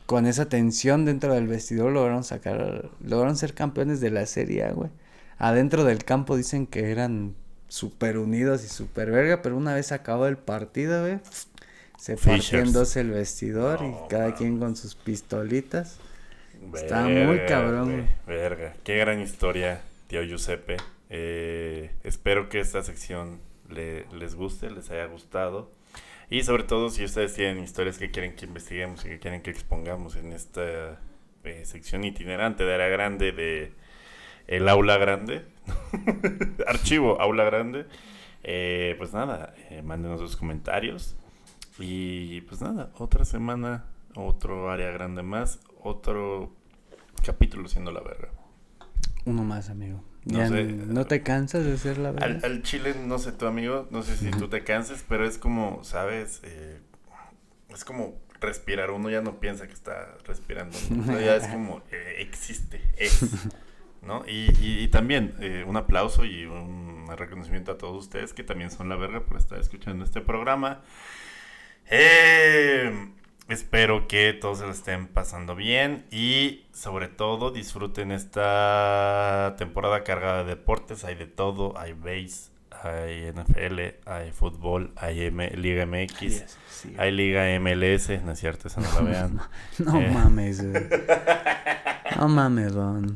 con esa tensión dentro del vestidor lograron sacar lograron ser campeones de la Serie güey. Adentro del campo dicen que eran súper unidos y súper verga, pero una vez acabó el partido, güey, se partió en dos el vestidor No, y cada quien con sus pistolitas. Verga, Está muy cabrón. Verga. Qué gran historia, tío Giuseppe. Eh, espero que esta sección le- les guste, les haya gustado. Y sobre todo, si ustedes tienen historias que quieren que investiguemos y que quieren que expongamos en esta eh, sección itinerante de área grande de el aula grande, archivo aula grande, eh, pues nada, eh, mándenos sus comentarios. Y pues nada, otra semana, otro área grande más, otro capítulo siendo la verga. Uno más, amigo. No Ya sé. no te cansas de ser la Al, verdad. al chile, no sé tu amigo, no sé si tú te canses, pero es como, ¿sabes? Eh, es como respirar, uno ya no piensa que está respirando, ya es como, eh, existe, es, ¿no? Y, y- y también eh, un aplauso y un reconocimiento a todos ustedes que también son la verga por estar escuchando este programa. Eh, espero que todos se lo estén pasando bien y sobre todo disfruten esta temporada cargada de deportes. Hay de todo, hay base, hay NFL, hay fútbol, hay M- Liga MX, Sí. hay Liga MLS, no es cierto, esa no la vean. No Eh. mames, güey. No mames, Don.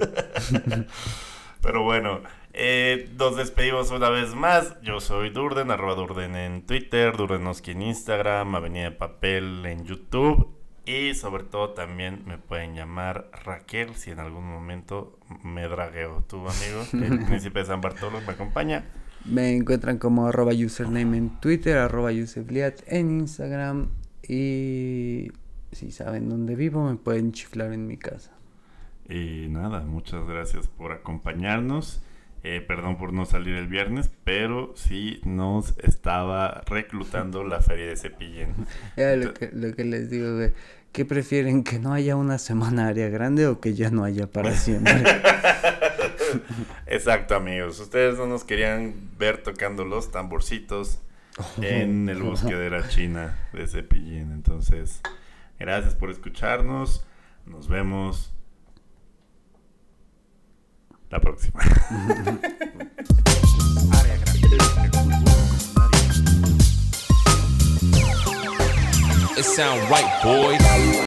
Pero bueno, eh, nos despedimos una vez más. Yo soy Durden, arroba Durden en Twitter, Durdenoski en Instagram, Avenida de Papel en YouTube. Y sobre todo también me pueden llamar Raquel si en algún momento me dragueo. Tu amigo, el príncipe de San Bartolo, me acompaña. Me encuentran como arroba username en Twitter, arroba yusebliat en Instagram y si saben dónde vivo me pueden chiflar en mi casa. Y nada, muchas gracias por acompañarnos. Eh, perdón por no salir el viernes, pero sí nos estaba reclutando la feria de Cepillín. Era lo que, lo que les digo, güey. ¿Qué prefieren? ¿Que no haya una semana área grande o que ya no haya para siempre? Exacto, amigos. Ustedes no nos querían ver tocando los tamborcitos en el bosque de la China de Cepillín. Entonces, gracias por escucharnos. Nos vemos la próxima. It sound right, boys.